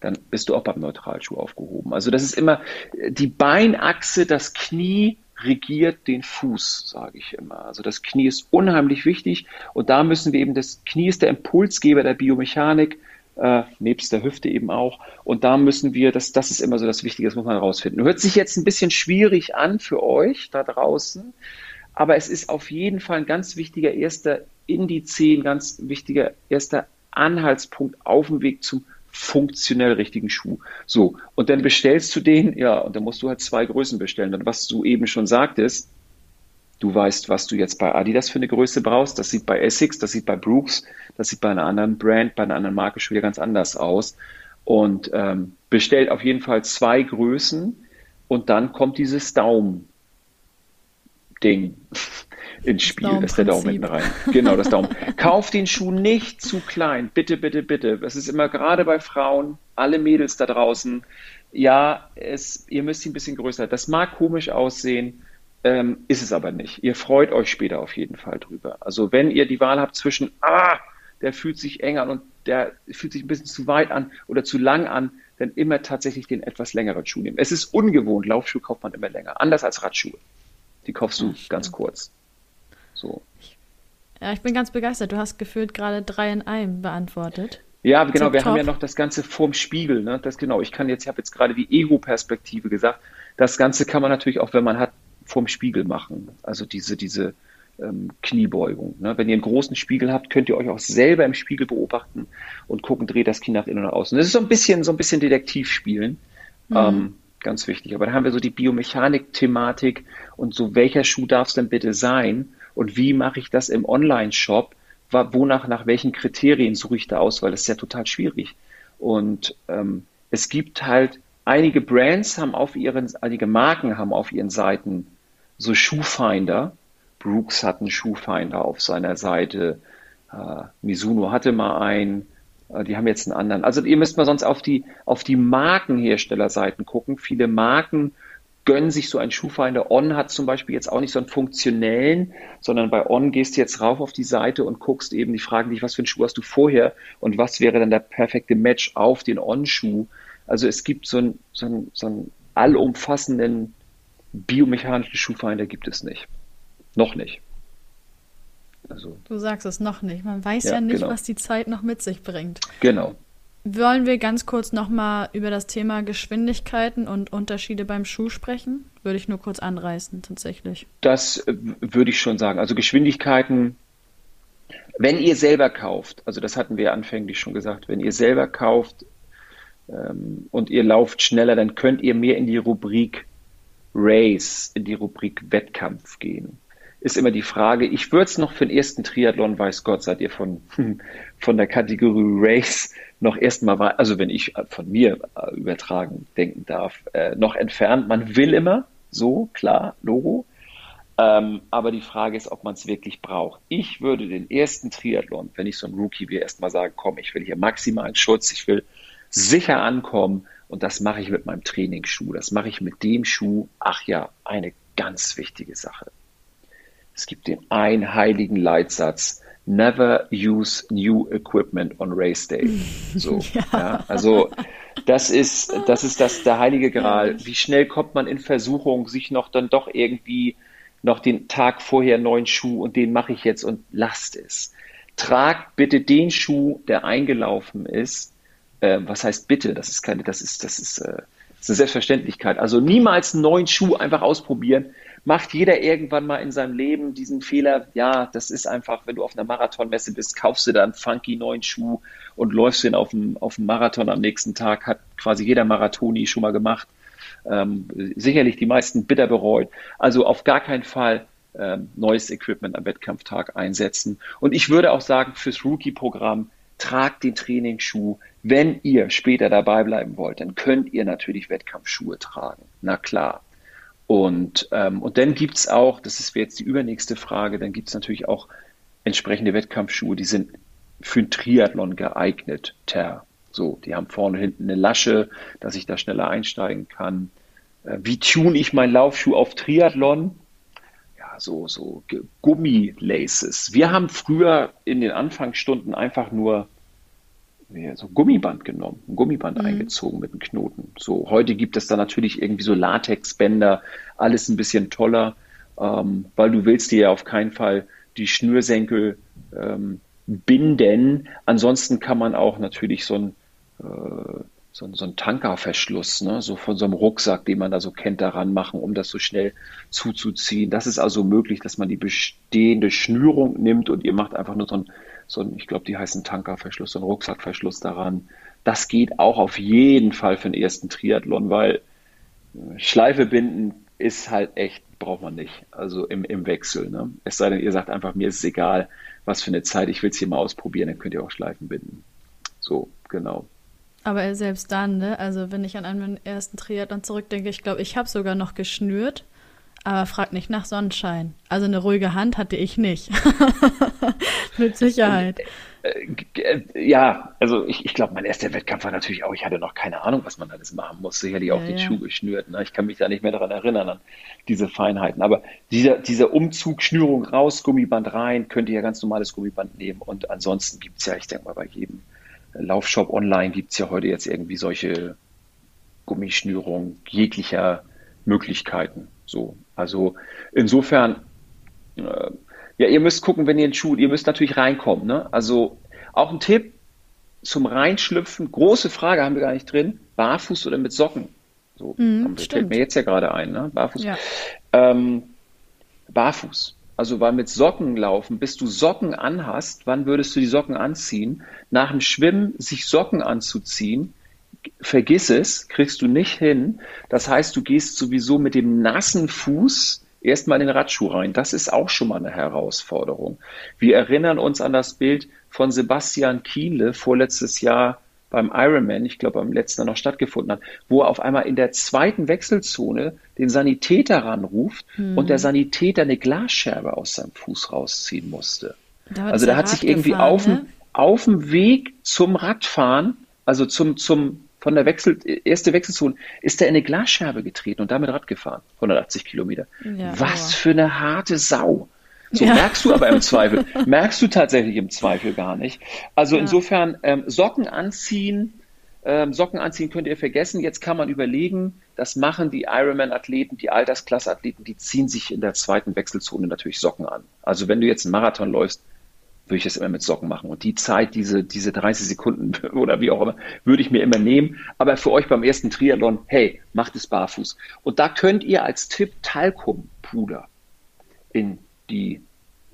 dann bist du auch beim Neutralschuh aufgehoben. Also das ist immer die Beinachse, das Knie regiert den Fuß, sage ich immer. Also das Knie ist unheimlich wichtig und da müssen wir eben, das Knie ist der Impulsgeber der Biomechanik, äh, nebst der Hüfte eben auch. Und da müssen wir, das, das ist immer so das Wichtige, das muss man herausfinden. Hört sich jetzt ein bisschen schwierig an für euch da draußen, aber es ist auf jeden Fall ein ganz wichtiger erster Indiz, ein ganz wichtiger erster Anhaltspunkt auf dem Weg zum funktionell richtigen Schuh. So, und dann bestellst du den, ja, und dann musst du halt zwei Größen bestellen. Und was du eben schon sagtest, du weißt, was du jetzt bei Adidas für eine Größe brauchst. Das sieht bei Essex, das sieht bei Brooks, das sieht bei einer anderen Brand, bei einer anderen Marke schon wieder ganz anders aus. Und ähm, bestellt auf jeden Fall zwei Größen und dann kommt dieses Daumen-Ding ins Spiel. Das ist der Daumen hinten rein. Genau, das Daumen. Kauft den Schuh nicht zu klein. Bitte, bitte, bitte. Das ist immer gerade bei Frauen, alle Mädels da draußen. Ja, es, ihr müsst ihn ein bisschen größer. Das mag komisch aussehen, ähm, ist es aber nicht. Ihr freut euch später auf jeden Fall drüber. Also wenn ihr die Wahl habt zwischen, ah, der fühlt sich eng an und der fühlt sich ein bisschen zu weit an oder zu lang an, dann immer tatsächlich den etwas längeren Schuh nehmen. Es ist ungewohnt, Laufschuhe kauft man immer länger, anders als Radschuhe. Die kaufst du ganz kurz. So. Ja, ich bin ganz begeistert. Du hast gefühlt gerade drei in einem beantwortet. Ja, genau, wir haben ja noch das Ganze vorm Spiegel. Ne? Das genau, ich kann jetzt, ich habe jetzt gerade die Ego-Perspektive gesagt. Das Ganze kann man natürlich auch, wenn man hat, vorm Spiegel machen. Also diese, diese ähm, Kniebeugung. Ne? Wenn ihr einen großen Spiegel habt, könnt ihr euch auch selber im Spiegel beobachten und gucken, dreht das Knie nach innen oder außen. Das ist so ein bisschen, so ein bisschen Detektiv spielen. Mhm. Ähm, ganz wichtig. Aber da haben wir so die Biomechanik-Thematik und so, welcher Schuh darf es denn bitte sein? Und wie mache ich das im Online-Shop? Wonach, nach welchen Kriterien suche ich da aus? Weil das ist ja total schwierig. Und ähm, es gibt halt einige Brands haben auf ihren, einige Marken haben auf ihren Seiten so Schuhfinder. Brooks hat einen Schuhfinder auf seiner Seite. Äh, Mizuno hatte mal einen. Äh, die haben jetzt einen anderen. Also ihr müsst mal sonst auf die, auf die Markenherstellerseiten gucken. Viele Marken gönnen sich so einen Schuhfinder. On hat zum Beispiel jetzt auch nicht so einen funktionellen, sondern bei On gehst du jetzt rauf auf die Seite und guckst eben, die fragen dich, was für einen Schuh hast du vorher und was wäre dann der perfekte Match auf den On-Schuh. Also es gibt so einen, so einen, so einen allumfassenden biomechanischen Schuhfinder gibt es nicht. Noch nicht. Also, du sagst es noch nicht. Man weiß ja, ja nicht, genau. was die Zeit noch mit sich bringt. Genau. Wollen wir ganz kurz nochmal über das Thema Geschwindigkeiten und Unterschiede beim Schuh sprechen? Würde ich nur kurz anreißen, tatsächlich. Das äh, würde ich schon sagen. Also Geschwindigkeiten, wenn ihr selber kauft, also das hatten wir anfänglich schon gesagt, wenn ihr selber kauft, ähm, und ihr lauft schneller, dann könnt ihr mehr in die Rubrik Race, in die Rubrik Wettkampf gehen. Ist immer die Frage, ich würde es noch für den ersten Triathlon, weiß Gott, seid ihr von, von der Kategorie Race noch erstmal, also wenn ich von mir äh, übertragen denken darf, äh, noch entfernt. Man will immer, so, klar, Logo. Ähm, aber die Frage ist, ob man es wirklich braucht. Ich würde den ersten Triathlon, wenn ich so ein Rookie wäre, erstmal sagen, komm, ich will hier maximalen Schutz, ich will sicher ankommen. Und das mache ich mit meinem Trainingsschuh. Das mache ich mit dem Schuh. Ach ja, eine ganz wichtige Sache. Es gibt den einen heiligen Leitsatz. Never use new equipment on race day. So, ja. ja. also das ist, das ist das, der heilige Gral. Wie schnell kommt man in Versuchung, sich noch dann doch irgendwie noch den Tag vorher neuen Schuh und den mache ich jetzt und lasst es. Tragt bitte den Schuh, der eingelaufen ist, äh, was heißt bitte? Das ist keine, das ist, das ist, äh, das ist eine Selbstverständlichkeit. Also niemals einen neuen Schuh einfach ausprobieren. Macht jeder irgendwann mal in seinem Leben diesen Fehler. Ja, das ist einfach, wenn du auf einer Marathonmesse bist, kaufst du da einen funky neuen Schuh und läufst den auf dem, auf dem Marathon am nächsten Tag. Hat quasi jeder Marathoni schon mal gemacht. Ähm, sicherlich die meisten bitter bereut. Also auf gar keinen Fall ähm, neues Equipment am Wettkampftag einsetzen. Und ich würde auch sagen, fürs Rookie-Programm tragt den Trainingsschuh. Wenn ihr später dabei bleiben wollt, dann könnt ihr natürlich Wettkampfschuhe tragen. Na klar. Und, ähm, und dann gibt's auch, das ist jetzt die übernächste Frage, dann gibt's natürlich auch entsprechende Wettkampfschuhe, die sind für einen Triathlon geeignet. Ter. So, die haben vorne hinten eine Lasche, dass ich da schneller einsteigen kann. Äh, wie tune ich meinen Laufschuh auf Triathlon? so, so Gummilaces. Wir haben früher in den Anfangsstunden einfach nur so Gummiband genommen, ein Gummiband Mhm. eingezogen mit einem Knoten. So, heute gibt es da natürlich irgendwie so Latexbänder, alles ein bisschen toller, ähm, weil du willst dir ja auf keinen Fall die Schnürsenkel ähm, binden. Ansonsten kann man auch natürlich so ein, äh, so, ein- so ein Tankerverschluss, ne, so von so einem Rucksack, den man da so kennt, daran machen, um das so schnell zuzuziehen. Das ist also möglich, dass man die bestehende Schnürung nimmt und ihr macht einfach nur so ein, so ein ich glaube, die heißen Tankerverschluss, so ein Rucksackverschluss daran. Das geht auch auf jeden Fall für den ersten Triathlon, weil Schleife binden ist halt echt, braucht man nicht. Also im, im Wechsel. Ne? Es sei denn, ihr sagt einfach, mir ist es egal, was für eine Zeit, ich will es hier mal ausprobieren, dann könnt ihr auch Schleifen binden. So, genau. Aber selbst dann, ne? Also wenn ich an meinen ersten Triathlon zurückdenke, ich glaube, ich habe sogar noch geschnürt, aber frag nicht nach Sonnenschein. Also eine ruhige Hand hatte ich nicht. Mit Sicherheit. Äh, äh, Ja, also ich, ich glaube, mein erster Wettkampf war natürlich auch, ich hatte noch keine Ahnung, was man alles machen muss. Sicherlich auch Ja, den ja. Schuh geschnürt. Ne? Ich kann mich da nicht mehr daran erinnern, an diese Feinheiten. Aber dieser, dieser Umzug, Schnürung raus, Gummiband rein, könnt ihr ja ganz normales Gummiband nehmen. Und ansonsten gibt's ja, ich denke mal, bei jedem Laufshop online gibt's ja heute jetzt irgendwie solche Gummischnürungen jeglicher Möglichkeiten. So, also insofern äh, ja, ihr müsst gucken, wenn ihr einen Schuh, ihr müsst natürlich reinkommen, ne? Also auch ein Tipp zum Reinschlüpfen, große Frage haben wir gar nicht drin, barfuß oder mit Socken? So, Mhm, das fällt mir jetzt ja gerade ein, ne? Barfuß. Ja. Ähm, barfuß. Also weil mit Socken laufen, bis du Socken anhast, wann würdest du die Socken anziehen? Nach dem Schwimmen sich Socken anzuziehen, vergiss es, kriegst du nicht hin. Das heißt, du gehst sowieso mit dem nassen Fuß erstmal in den Radschuh rein. Das ist auch schon mal eine Herausforderung. Wir erinnern uns an das Bild von Sebastian Kienle vorletztes Jahr beim Ironman, ich glaube beim letzten Jahr noch stattgefunden hat, wo er auf einmal in der zweiten Wechselzone den Sanitäter ranruft und der Sanitäter eine Glasscherbe aus seinem Fuß rausziehen musste. Da Also er hat sich irgendwie gefahren, auf, ne? dem- auf dem Weg zum Radfahren, also zum, zum, von der Wechsel, erste Wechselzone, ist er in eine Glasscherbe getreten und damit Rad gefahren. 180 Kilometer. Ja, Was für eine harte Sau. So Ja. merkst du aber im Zweifel, merkst du tatsächlich im Zweifel gar nicht. Also Ja. insofern, ähm, Socken anziehen, ähm, Socken anziehen könnt ihr vergessen. Jetzt kann man überlegen, das machen die Ironman-Athleten, die Altersklasse-Athleten, die ziehen sich in der zweiten Wechselzone natürlich Socken an. Also wenn du jetzt einen Marathon läufst, würde ich das immer mit Socken machen. Und die Zeit, diese, diese 30 Sekunden oder wie auch immer, würde ich mir immer nehmen. Aber für euch beim ersten Triathlon, hey, macht es barfuß. Und da könnt ihr als Tipp Talkumpuder in die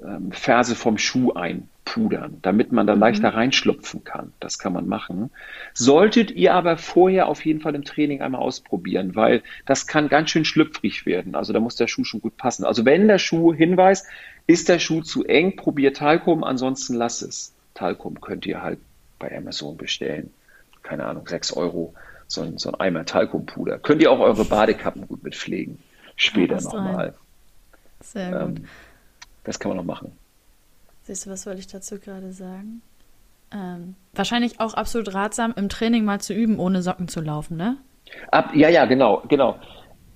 ähm, Ferse vom Schuh einpudern, damit man da leichter reinschlupfen kann. Das kann man machen. Solltet ihr aber vorher auf jeden Fall im Training einmal ausprobieren, weil das kann ganz schön schlüpfrig werden. Also da muss der Schuh schon gut passen. Also wenn der Schuh Hinweis, ist der Schuh zu eng, probiert Talkum, ansonsten lass es. Talkum könnt ihr halt bei Amazon bestellen. Keine Ahnung, 6 Euro, so ein, so ein Eimer Talkumpuder. Könnt ihr auch eure Badekappen gut mit pflegen. Später rein. nochmal. Sehr gut. Ähm, das kann man noch machen. Siehst du, was wollte ich dazu gerade sagen? Ähm, wahrscheinlich auch absolut ratsam, im Training mal zu üben, ohne Socken zu laufen, ne? Ab, ja, ja, genau, genau.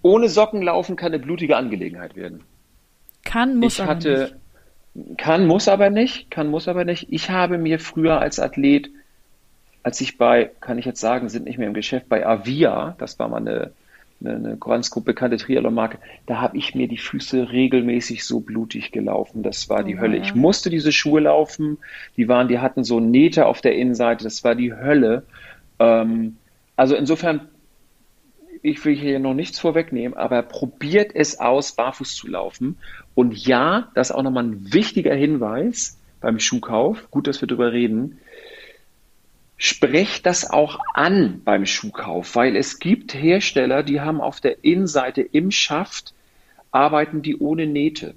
Ohne Socken laufen kann eine blutige Angelegenheit werden. Kann, muss Ich aber hatte, nicht. kann, muss aber nicht, kann, muss aber nicht. Ich habe mir früher als Athlet, als ich bei, kann ich jetzt sagen, sind nicht mehr im Geschäft, bei Avia, das war mal eine, eine, eine ganz gut bekannte Triathlon-Marke, da habe ich mir die Füße regelmäßig so blutig gelaufen. Das war die Oh, Hölle. ja. Ich musste diese Schuhe laufen. Die waren, die hatten so Nähte auf der Innenseite. Das war die Hölle. Ähm, also insofern ich will hier noch nichts vorwegnehmen, aber probiert es aus, barfuß zu laufen. Und ja, das ist auch nochmal ein wichtiger Hinweis beim Schuhkauf. Gut, dass wir drüber reden. Sprecht das auch an beim Schuhkauf, weil es gibt Hersteller, die haben auf der Innenseite im Schaft, arbeiten die ohne Nähte.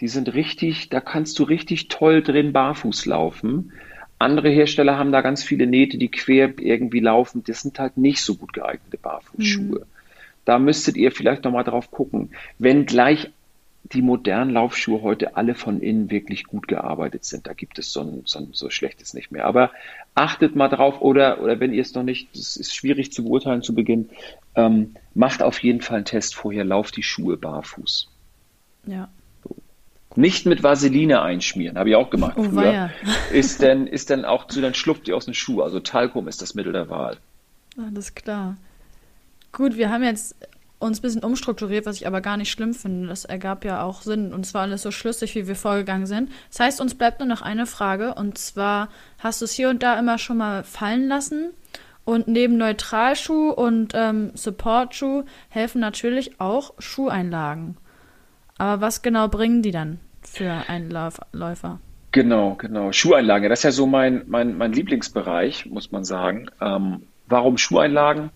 Die sind richtig, da kannst du richtig toll drin barfuß laufen. Andere Hersteller haben da ganz viele Nähte, die quer irgendwie laufen. Das sind halt nicht so gut geeignete Barfußschuhe. Da müsstet ihr vielleicht nochmal drauf gucken. Wenn gleich die modernen Laufschuhe heute alle von innen wirklich gut gearbeitet sind, da gibt es so, ein, so, ein, so schlechtes nicht mehr. Aber achtet mal drauf oder, oder wenn ihr es noch nicht, das ist schwierig zu beurteilen zu Beginn, ähm, macht auf jeden Fall einen Test vorher, lauft die Schuhe barfuß. Ja. Nicht mit Vaseline einschmieren, habe ich auch gemacht Oh, früher. weia. Ist denn, ist denn auch zu, dann schlupft ihr aus dem Schuh. Also Talkum ist das Mittel der Wahl. Alles klar. Gut, wir haben jetzt uns ein bisschen umstrukturiert, was ich aber gar nicht schlimm finde. Das ergab ja auch Sinn und zwar alles so schlüssig, wie wir vorgegangen sind. Das heißt, uns bleibt nur noch eine Frage und zwar, hast du es hier und da immer schon mal fallen lassen? Und neben Neutralschuh und ähm, Supportschuh helfen natürlich auch Schuheinlagen. Aber was genau bringen die dann für einen Lauf Läufer? Genau, genau. Schuheinlagen, das ist ja so mein, mein, mein Lieblingsbereich, muss man sagen. Ähm, warum Schuheinlagen?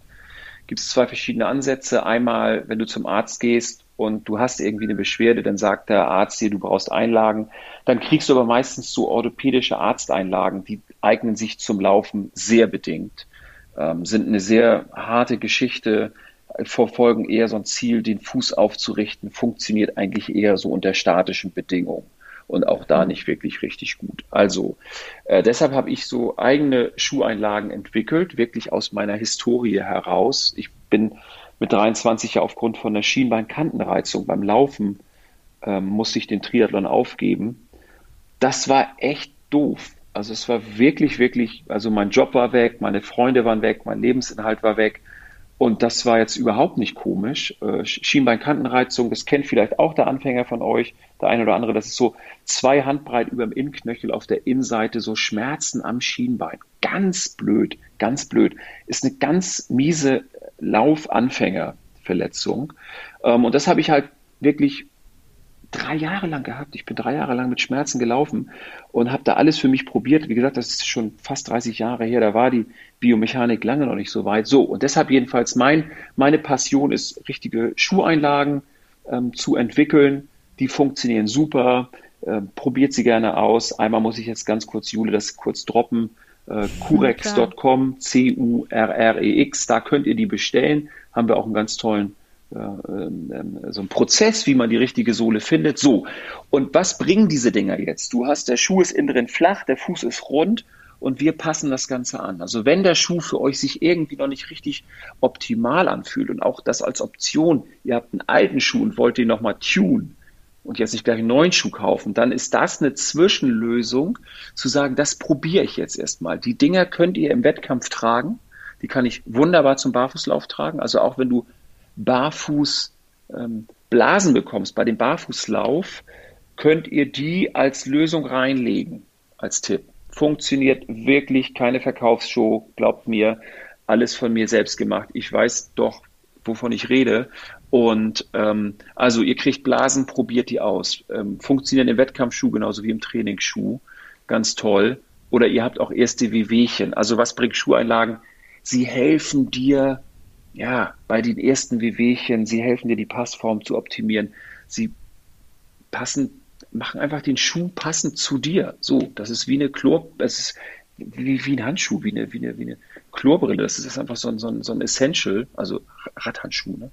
Gibt es zwei verschiedene Ansätze. Einmal, wenn du zum Arzt gehst und du hast irgendwie eine Beschwerde, dann sagt der Arzt dir, du brauchst Einlagen. Dann kriegst du aber meistens so orthopädische Arzteinlagen, die eignen sich zum Laufen sehr bedingt, ähm, sind eine sehr harte Geschichte, verfolgen eher so ein Ziel, den Fuß aufzurichten, funktioniert eigentlich eher so unter statischen Bedingungen und auch da nicht wirklich richtig gut. Also äh, deshalb habe ich so eigene Schuheinlagen entwickelt, wirklich aus meiner Historie heraus. Ich bin mit 23 ja aufgrund von der Schienbeinkantenreizung beim Laufen ähm, musste ich den Triathlon aufgeben. Das war echt doof. Also es war wirklich, wirklich, also mein Job war weg, meine Freunde waren weg, mein Lebensinhalt war weg. Und das war jetzt überhaupt nicht komisch. Äh, Schienbeinkantenreizung, das kennt vielleicht auch der Anfänger von euch, der eine oder andere. Das ist so zwei Handbreit über dem Innenknöchel auf der Innenseite, so Schmerzen am Schienbein. Ganz blöd, ganz blöd. Ist eine ganz miese Laufanfängerverletzung. Ähm, und das habe ich halt wirklich drei Jahre lang gehabt. Ich bin drei Jahre lang mit Schmerzen gelaufen und habe da alles für mich probiert. Wie gesagt, das ist schon fast 30 Jahre her. Da war die Biomechanik lange noch nicht so weit. So, und deshalb jedenfalls mein, meine Passion ist, richtige Schuheinlagen ähm, zu entwickeln. Die funktionieren super. Ähm, probiert sie gerne aus. Einmal muss ich jetzt ganz kurz, Jule, das kurz droppen. Äh, Curex.com, C-U-R-R-E-X, da könnt ihr die bestellen. Haben wir auch einen ganz tollen so ein Prozess, wie man die richtige Sohle findet. So, und was bringen diese Dinger jetzt? Du hast, der Schuh ist innen drin flach, der Fuß ist rund und wir passen das Ganze an. Also wenn der Schuh für euch sich irgendwie noch nicht richtig optimal anfühlt und auch das als Option, ihr habt einen alten Schuh und wollt den nochmal tun und jetzt nicht gleich einen neuen Schuh kaufen, dann ist das eine Zwischenlösung, zu sagen, das probiere ich jetzt erstmal. Die Dinger könnt ihr im Wettkampf tragen. Die kann ich wunderbar zum Barfußlauf tragen. Also auch wenn du barfuß ähm, Blasen bekommst bei dem Barfußlauf, könnt ihr die als Lösung reinlegen, als Tipp. Funktioniert wirklich keine Verkaufsshow, glaubt mir, alles von mir selbst gemacht. Ich weiß doch, wovon ich rede. Und ähm, also ihr kriegt Blasen, probiert die aus. Ähm, funktionieren im Wettkampfschuh genauso wie im Trainingsschuh. Ganz toll. Oder ihr habt auch erste Wehwehchen. Also was bringt Schuheinlagen? Sie helfen dir ja, bei den ersten Wehwehchen, sie helfen dir, die Passform zu optimieren. Sie passen, machen einfach den Schuh passend zu dir. So, das ist wie eine Chlor, das ist wie, wie ein Handschuh, wie eine, wie eine, wie eine Chlorbrille. Das ist einfach so ein, so ein, so ein Essential, also Radhandschuh, ne?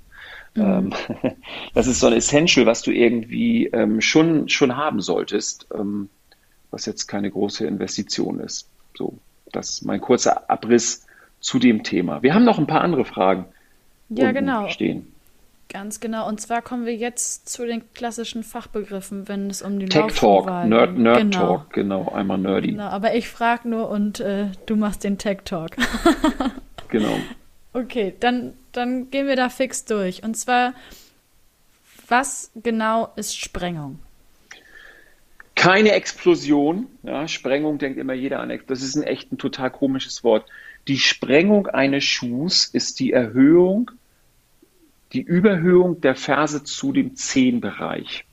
Mhm. Das ist so ein Essential, was du irgendwie ähm, schon, schon haben solltest, ähm, was jetzt keine große Investition ist. So, das ist mein kurzer Abriss zu dem Thema. Wir haben noch ein paar andere Fragen. Ja, genau. Stehen. Ganz genau. Und zwar kommen wir jetzt zu den klassischen Fachbegriffen, wenn es um die Tech Talk, Nerd, Nerd genau. Talk, genau, einmal nerdy. Genau, aber ich frage nur und äh, du machst den Tech Talk. genau. Okay, dann, dann gehen wir da fix durch. Und zwar, was genau ist Sprengung? Keine Explosion. Ja, Sprengung denkt immer jeder an. Das ist ein echt ein total komisches Wort. Die Sprengung eines Schuhs ist die Erhöhung, die Überhöhung der Ferse zu dem Zehenbereich.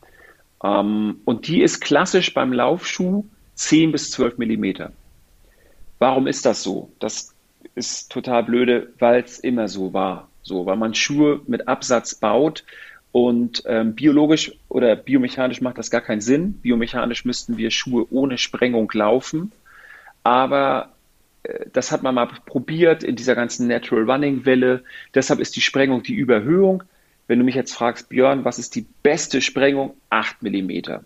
Ähm, und die ist klassisch beim Laufschuh 10 bis 12 Millimeter. Warum ist das so? Das ist total blöde, weil es immer so war. So, weil man Schuhe mit Absatz baut und ähm, biologisch oder biomechanisch macht das gar keinen Sinn. Biomechanisch müssten wir Schuhe ohne Sprengung laufen. Aber das hat man mal probiert in dieser ganzen Natural Running Welle. Deshalb ist die Sprengung die Überhöhung. Wenn du mich jetzt fragst, Björn, was ist die beste Sprengung? 8 Millimeter.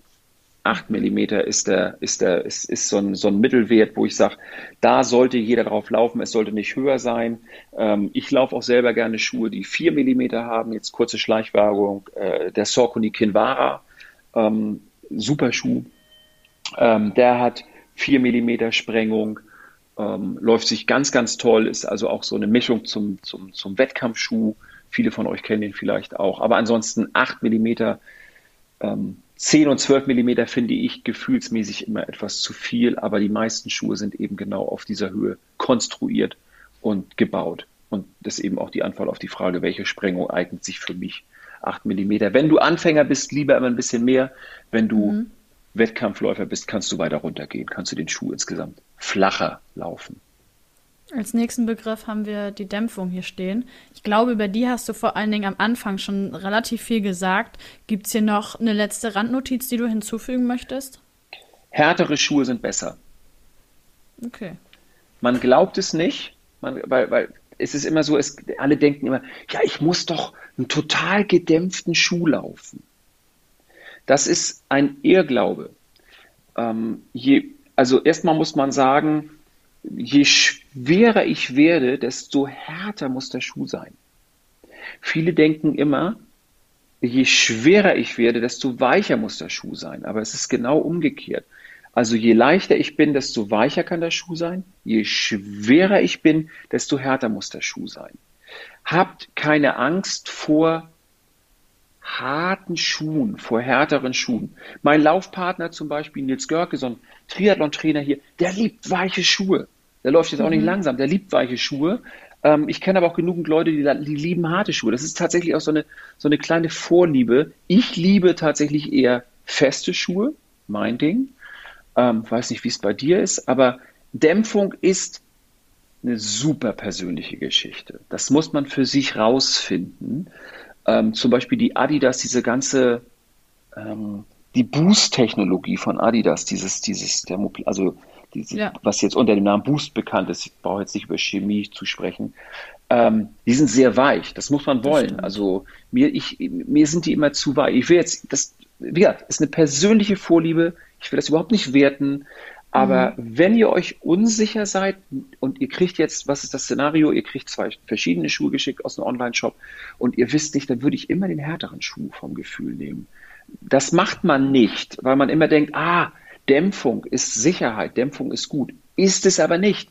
8 Millimeter ist, der, ist, der, ist, ist so, ein, so ein Mittelwert, wo ich sage, da sollte jeder drauf laufen, es sollte nicht höher sein. Ähm, ich laufe auch selber gerne Schuhe, die 4 Millimeter haben. Jetzt kurze Schleichwerbung, äh, der Saucony Kinvara. Ähm, super Schuh. Ähm, der hat 4 mm Sprengung, ähm, läuft sich ganz, ganz toll, ist also auch so eine Mischung zum, zum, zum Wettkampfschuh. Viele von euch kennen den vielleicht auch. Aber ansonsten 8 mm, ähm, 10 und 12 mm finde ich gefühlsmäßig immer etwas zu viel, aber die meisten Schuhe sind eben genau auf dieser Höhe konstruiert und gebaut. Und das ist eben auch die Antwort auf die Frage, welche Sprengung eignet sich für mich? 8 mm. Wenn du Anfänger bist, lieber immer ein bisschen mehr. Wenn du mhm. Wettkampfläufer bist, kannst du weiter runtergehen, kannst du den Schuh insgesamt flacher laufen. Als nächsten Begriff haben wir die Dämpfung hier stehen. Ich glaube, über die hast du vor allen Dingen am Anfang schon relativ viel gesagt. Gibt es hier noch eine letzte Randnotiz, die du hinzufügen möchtest? Härtere Schuhe sind besser. Okay. Man glaubt es nicht, man, weil, weil es ist immer so, es, alle denken immer, ja, ich muss doch einen total gedämpften Schuh laufen. Das ist ein Irrglaube. Ähm, je, also erstmal muss man sagen, je schwerer ich werde, desto härter muss der Schuh sein. Viele denken immer, je schwerer ich werde, desto weicher muss der Schuh sein. Aber es ist genau umgekehrt. Also je leichter ich bin, desto weicher kann der Schuh sein. Je schwerer ich bin, desto härter muss der Schuh sein. Habt keine Angst vor harten Schuhen, vor härteren Schuhen. Mein Laufpartner zum Beispiel, Nils Görke, so ein Triathlon-Trainer hier, der liebt weiche Schuhe. Der läuft jetzt auch nicht mhm. langsam, der liebt weiche Schuhe. Ähm, ich kenne aber auch genügend Leute, die, die, lieben harte Schuhe. Das ist tatsächlich auch so eine, so eine kleine Vorliebe. Ich liebe tatsächlich eher feste Schuhe, mein Ding. Ähm, weiß nicht, wie es bei dir ist, aber Dämpfung ist eine super persönliche Geschichte. Das muss man für sich rausfinden. Ähm, zum Beispiel die Adidas, diese ganze, ähm, die Boost-Technologie von Adidas, dieses, dieses, der, also diese, ja. was jetzt unter dem Namen Boost bekannt ist, ich brauche jetzt nicht über Chemie zu sprechen, ähm, die sind sehr weich. Das muss man wollen. Also mir, ich, mir sind die immer zu weich. Ich will jetzt, das, wie gesagt, ist eine persönliche Vorliebe. Ich will das überhaupt nicht werten. Aber mhm. wenn ihr euch unsicher seid und ihr kriegt jetzt, was ist das Szenario? Ihr kriegt zwei verschiedene Schuhe geschickt aus einem Online-Shop und ihr wisst nicht, dann würde ich immer den härteren Schuh vom Gefühl nehmen. Das macht man nicht, weil man immer denkt, ah, Dämpfung ist Sicherheit, Dämpfung ist gut. Ist es aber nicht.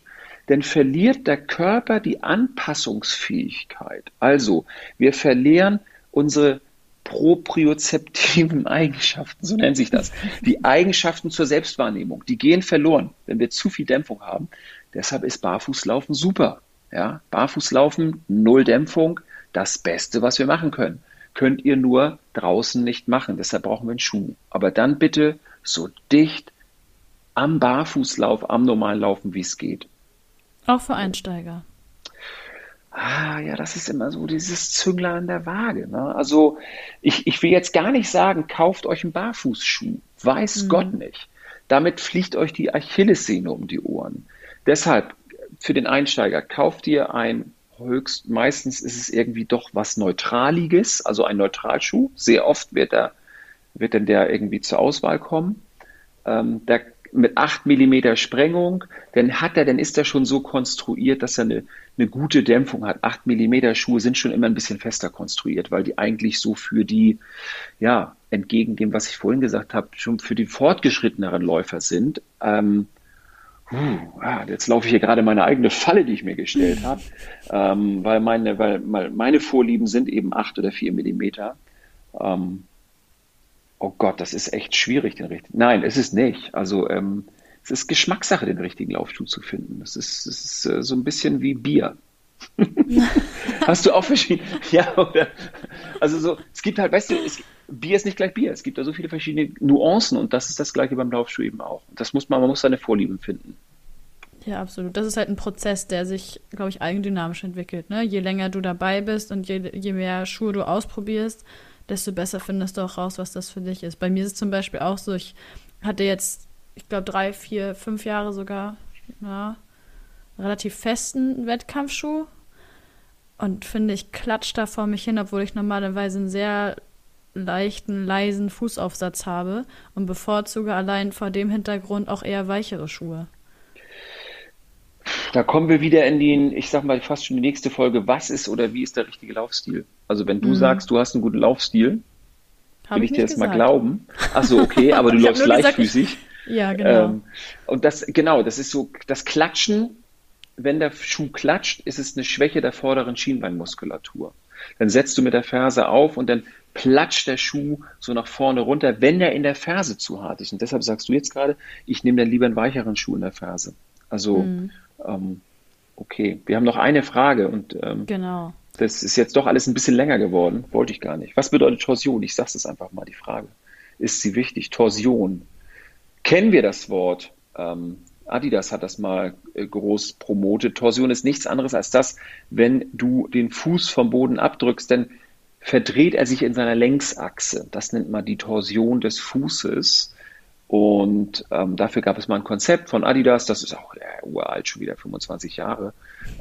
Denn verliert der Körper die Anpassungsfähigkeit. Also, wir verlieren unsere propriozeptiven Eigenschaften, so nennt sich das. Die Eigenschaften zur Selbstwahrnehmung, die gehen verloren, wenn wir zu viel Dämpfung haben. Deshalb ist Barfußlaufen super. Ja, Barfußlaufen, null Dämpfung, das Beste, was wir machen können. Könnt ihr nur draußen nicht machen. Deshalb brauchen wir einen Schuh. Aber dann bitte so dicht am Barfußlauf, am normalen Laufen, wie es geht. Auch für Einsteiger. Ah, ja, das ist immer so dieses Züngler an der Waage. Ne? Also ich, ich will jetzt gar nicht sagen, kauft euch einen Barfußschuh. Weiß mhm. Gott nicht. Damit fliegt euch die Achillessehne um die Ohren. Deshalb für den Einsteiger kauft ihr ein höchst, meistens ist es irgendwie doch was Neutraliges, also ein Neutralschuh. Sehr oft wird er, wird dann der irgendwie zur Auswahl kommen. Ähm, der mit 8 mm Sprengung, dann hat er, dann ist er schon so konstruiert, dass er eine, eine gute Dämpfung hat. 8 mm Schuhe sind schon immer ein bisschen fester konstruiert, weil die eigentlich so für die, ja, entgegen dem, was ich vorhin gesagt habe, schon für die fortgeschritteneren Läufer sind. Ähm, uh, jetzt laufe ich hier gerade meine eigene Falle, die ich mir gestellt habe, ähm, weil, meine, weil, meine Vorlieben sind eben 8 oder 4 Millimeter. Ähm, oh Gott, das ist echt schwierig, den richtigen. Nein, es ist nicht. Also ähm, es ist Geschmackssache, den richtigen Laufschuh zu finden. Das ist, das ist äh, so ein bisschen wie Bier. Hast du auch verschiedene? Ja, oder? Also so, es gibt halt, weißt du, es, Bier ist nicht gleich Bier. Es gibt da so viele verschiedene Nuancen und das ist das gleiche beim Laufschuh eben auch. Das muss man, man muss seine Vorlieben finden. Ja, absolut. Das ist halt ein Prozess, der sich, glaube ich, eigendynamisch entwickelt. Ne? Je länger du dabei bist und je, je mehr Schuhe du ausprobierst, desto besser findest du auch raus, was das für dich ist. Bei mir ist es zum Beispiel auch so, ich hatte jetzt, ich glaube, drei, vier, fünf Jahre sogar, ja, relativ festen Wettkampfschuh und finde, ich klatsch da vor mich hin, obwohl ich normalerweise einen sehr leichten, leisen Fußaufsatz habe und bevorzuge allein vor dem Hintergrund auch eher weichere Schuhe. Da kommen wir wieder in die, ich sag mal, fast schon die nächste Folge. Was ist oder wie ist der richtige Laufstil? Also wenn du mhm. sagst, du hast einen guten Laufstil, Hab Will ich, ich dir jetzt gesagt. mal glauben? Ach so, okay, aber du läufst leichtfüßig. Ja, genau. Ähm, und das, genau, das ist so, das Klatschen, wenn der Schuh klatscht, ist es eine Schwäche der vorderen Schienbeinmuskulatur. Dann setzt du mit der Ferse auf und dann platscht der Schuh so nach vorne runter, wenn er in der Ferse zu hart ist. Und deshalb sagst du jetzt gerade, ich nehme dann lieber einen weicheren Schuh in der Ferse. Also, mhm. Ähm, okay. Wir haben noch eine Frage und ähm, genau. das ist jetzt doch alles ein bisschen länger geworden. Wollte ich gar nicht. Was bedeutet Torsion? Ich sage es einfach mal, die Frage. Ist sie wichtig? Torsion kennen wir das Wort. Ähm, Adidas hat das mal äh, groß promotet. Torsion ist nichts anderes als das, wenn du den Fuß vom Boden abdrückst, denn verdreht er sich in seiner Längsachse. Das nennt man die Torsion des Fußes. Und ähm, dafür gab es mal ein Konzept von Adidas, das ist auch äh, uralt, schon wieder 25 Jahre,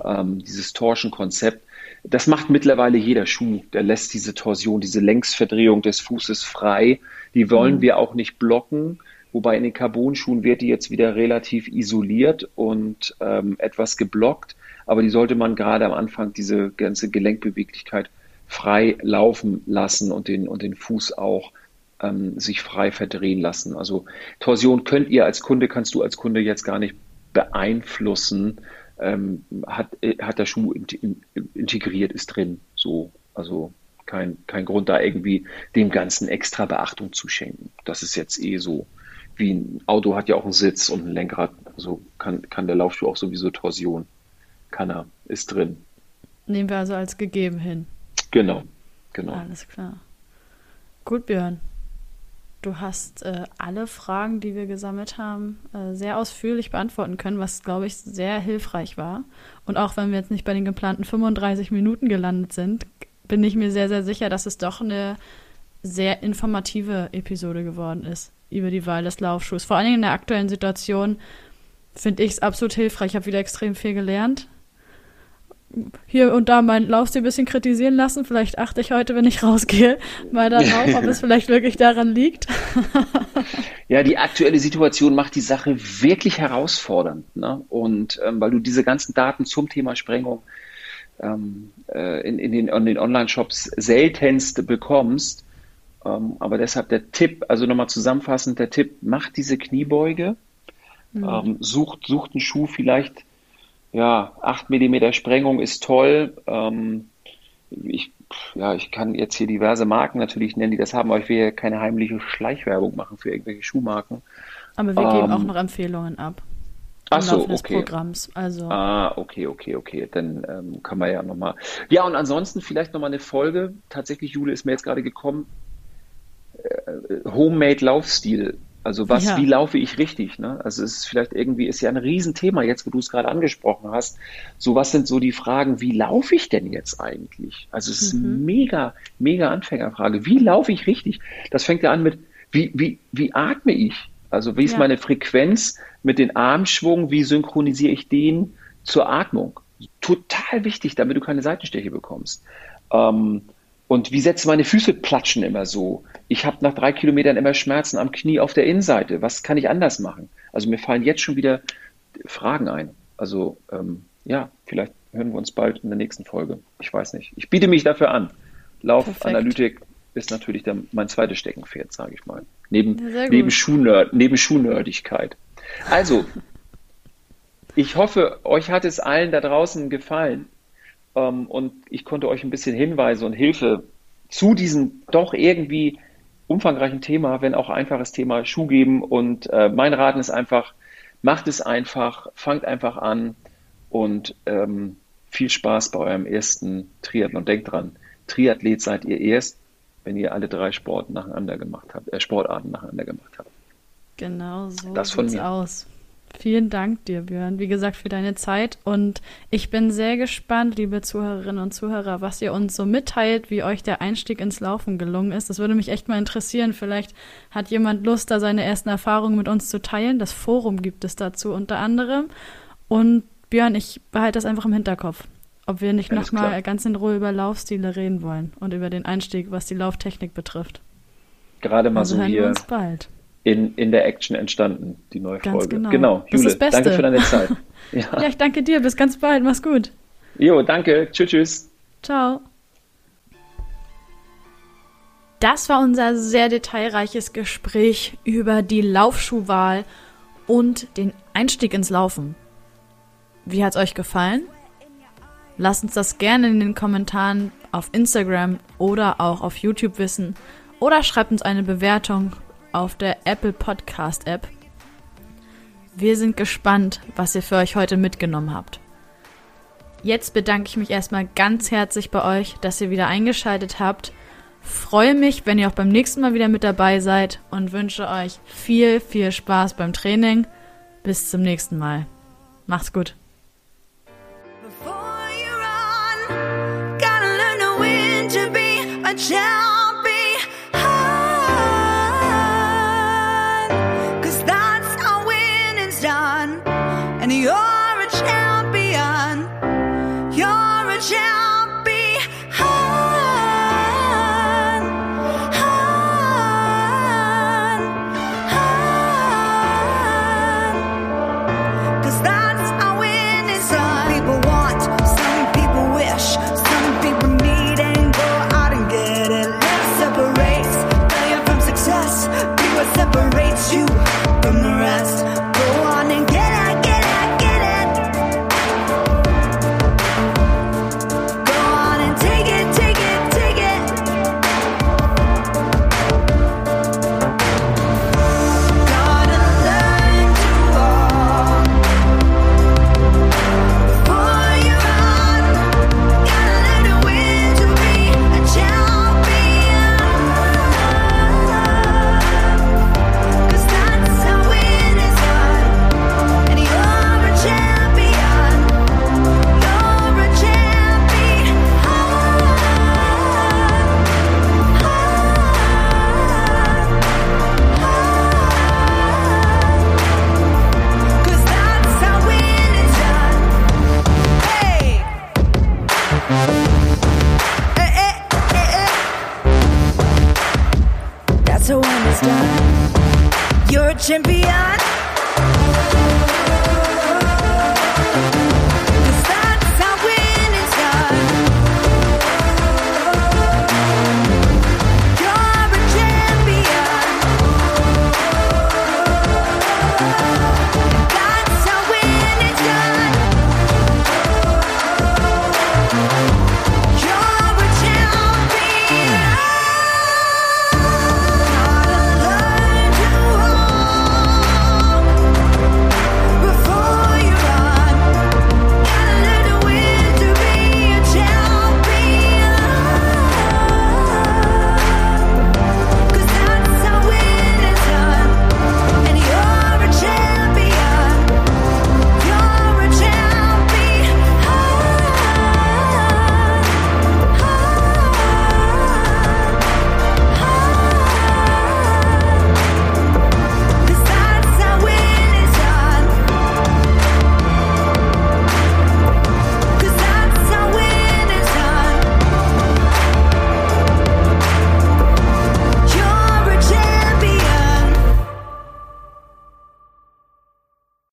ähm, dieses Torsion-Konzept. Das macht mittlerweile jeder Schuh. Der lässt diese Torsion, diese Längsverdrehung des Fußes frei. Die wollen mhm. wir auch nicht blocken. Wobei in den Carbon-Schuhen wird die jetzt wieder relativ isoliert und ähm, etwas geblockt. Aber die sollte man gerade am Anfang diese ganze Gelenkbeweglichkeit frei laufen lassen und den, und den Fuß auch ähm, sich frei verdrehen lassen. Also Torsion könnt ihr als Kunde, kannst du als Kunde jetzt gar nicht beeinflussen. Ähm, hat, hat der Schuh integriert, ist drin. So, also kein, kein Grund da irgendwie dem Ganzen extra Beachtung zu schenken. Das ist jetzt eh so wie ein Auto hat ja auch einen Sitz und ein Lenkrad. Also kann, kann der Laufschuh auch sowieso Torsion. Kann er, ist drin. Nehmen wir also als gegeben hin. Genau, genau. Alles klar. Gut, Björn. Du hast äh, alle Fragen, die wir gesammelt haben, äh, sehr ausführlich beantworten können, was, glaube ich, sehr hilfreich war. Und auch wenn wir jetzt nicht bei den geplanten 35 Minuten gelandet sind, bin ich mir sehr, sehr sicher, dass es doch eine sehr informative Episode geworden ist über die Wahl des Laufschuhs. Vor allen Dingen in der aktuellen Situation finde ich es absolut hilfreich. Ich habe wieder extrem viel gelernt. Hier und da meinen Laufstil ein bisschen kritisieren lassen. Vielleicht achte ich heute, wenn ich rausgehe, mal darauf, ob es vielleicht wirklich daran liegt. ja, die aktuelle Situation macht die Sache wirklich herausfordernd. Ne? Und ähm, weil du diese ganzen Daten zum Thema Sprengung ähm, äh, in, in, den, in den Online-Shops seltenst bekommst, ähm, aber deshalb der Tipp, also nochmal zusammenfassend, der Tipp, macht diese Kniebeuge, mhm. ähm, sucht, sucht einen Schuh vielleicht, ja, 8 mm Sprengung ist toll. Ähm, ich, ja, ich kann jetzt hier diverse Marken natürlich nennen, die das haben, aber ich will ja keine heimliche Schleichwerbung machen für irgendwelche Schuhmarken. Aber wir geben auch ähm, noch Empfehlungen ab. Ach so, okay. Programms. Also. Ah, okay, okay, okay. Dann ähm, kann man ja nochmal. Ja, und ansonsten vielleicht nochmal eine Folge. Tatsächlich, Jule ist mir jetzt gerade gekommen. Äh, Homemade-Laufstil. Also was, ja. wie laufe ich richtig? Ne? Also es ist vielleicht irgendwie, ist ja ein Riesenthema jetzt, wo du es gerade angesprochen hast. So was sind so die Fragen, wie laufe ich denn jetzt eigentlich? Also es ist mhm. eine mega, mega Anfängerfrage. Wie laufe ich richtig? Das fängt ja an mit, wie, wie, wie atme ich? Also wie ist ja. meine Frequenz mit dem Armschwung? Wie synchronisiere ich den zur Atmung? Total wichtig, damit du keine Seitensteche bekommst. Ähm, und wie setze meine Füße platschen immer so? Ich habe nach drei Kilometern immer Schmerzen am Knie auf der Innenseite. Was kann ich anders machen? Also mir fallen jetzt schon wieder Fragen ein. Also ähm, ja, vielleicht hören wir uns bald in der nächsten Folge. Ich weiß nicht. Ich biete mich dafür an. Laufanalytik ist natürlich der, mein zweites Steckenpferd, sage ich mal. Neben, neben, Schuhnerd, neben Schuhnerdigkeit. Also, ich hoffe, euch hat es allen da draußen gefallen. Ähm, und ich konnte euch ein bisschen Hinweise und Hilfe zu diesem doch irgendwie umfangreichen Thema, wenn auch einfaches Thema Schuh geben. Und äh, mein Raten ist einfach, macht es einfach, fangt einfach an und ähm, viel Spaß bei eurem ersten Triathlon. Denkt dran, Triathlet seid ihr erst, wenn ihr alle drei Sport nacheinander gemacht habt, äh, Sportarten nacheinander gemacht habt. Genau so das von mir. aus. Vielen Dank dir, Björn, wie gesagt, für deine Zeit. Und ich bin sehr gespannt, liebe Zuhörerinnen und Zuhörer, was ihr uns so mitteilt, wie euch der Einstieg ins Laufen gelungen ist. Das würde mich echt mal interessieren. Vielleicht hat jemand Lust, da seine ersten Erfahrungen mit uns zu teilen. Das Forum gibt es dazu unter anderem. Und Björn, ich behalte das einfach im Hinterkopf. Ob wir nicht nochmal ganz in Ruhe über Laufstile reden wollen und über den Einstieg, was die Lauftechnik betrifft. Gerade mal also so hier. Wir uns bald in, in der Action entstanden, die neue ganz Folge. Genau, genau Jule, danke für deine Zeit. Ja. ja, ich danke dir. Bis ganz bald. Mach's gut. Jo, danke. Tschüss, tschüss. Ciao. Das war unser sehr detailreiches Gespräch über die Laufschuhwahl und den Einstieg ins Laufen. Wie hat's euch gefallen? Lasst uns das gerne in den Kommentaren auf Instagram oder auch auf YouTube wissen oder schreibt uns eine Bewertung auf der Apple Podcast App. Wir sind gespannt, was ihr für euch heute mitgenommen habt. Jetzt bedanke ich mich erstmal ganz herzlich bei euch, dass ihr wieder eingeschaltet habt. Freue mich, wenn ihr auch beim nächsten Mal wieder mit dabei seid und wünsche euch viel, viel Spaß beim Training. Bis zum nächsten Mal. Macht's gut. and you're the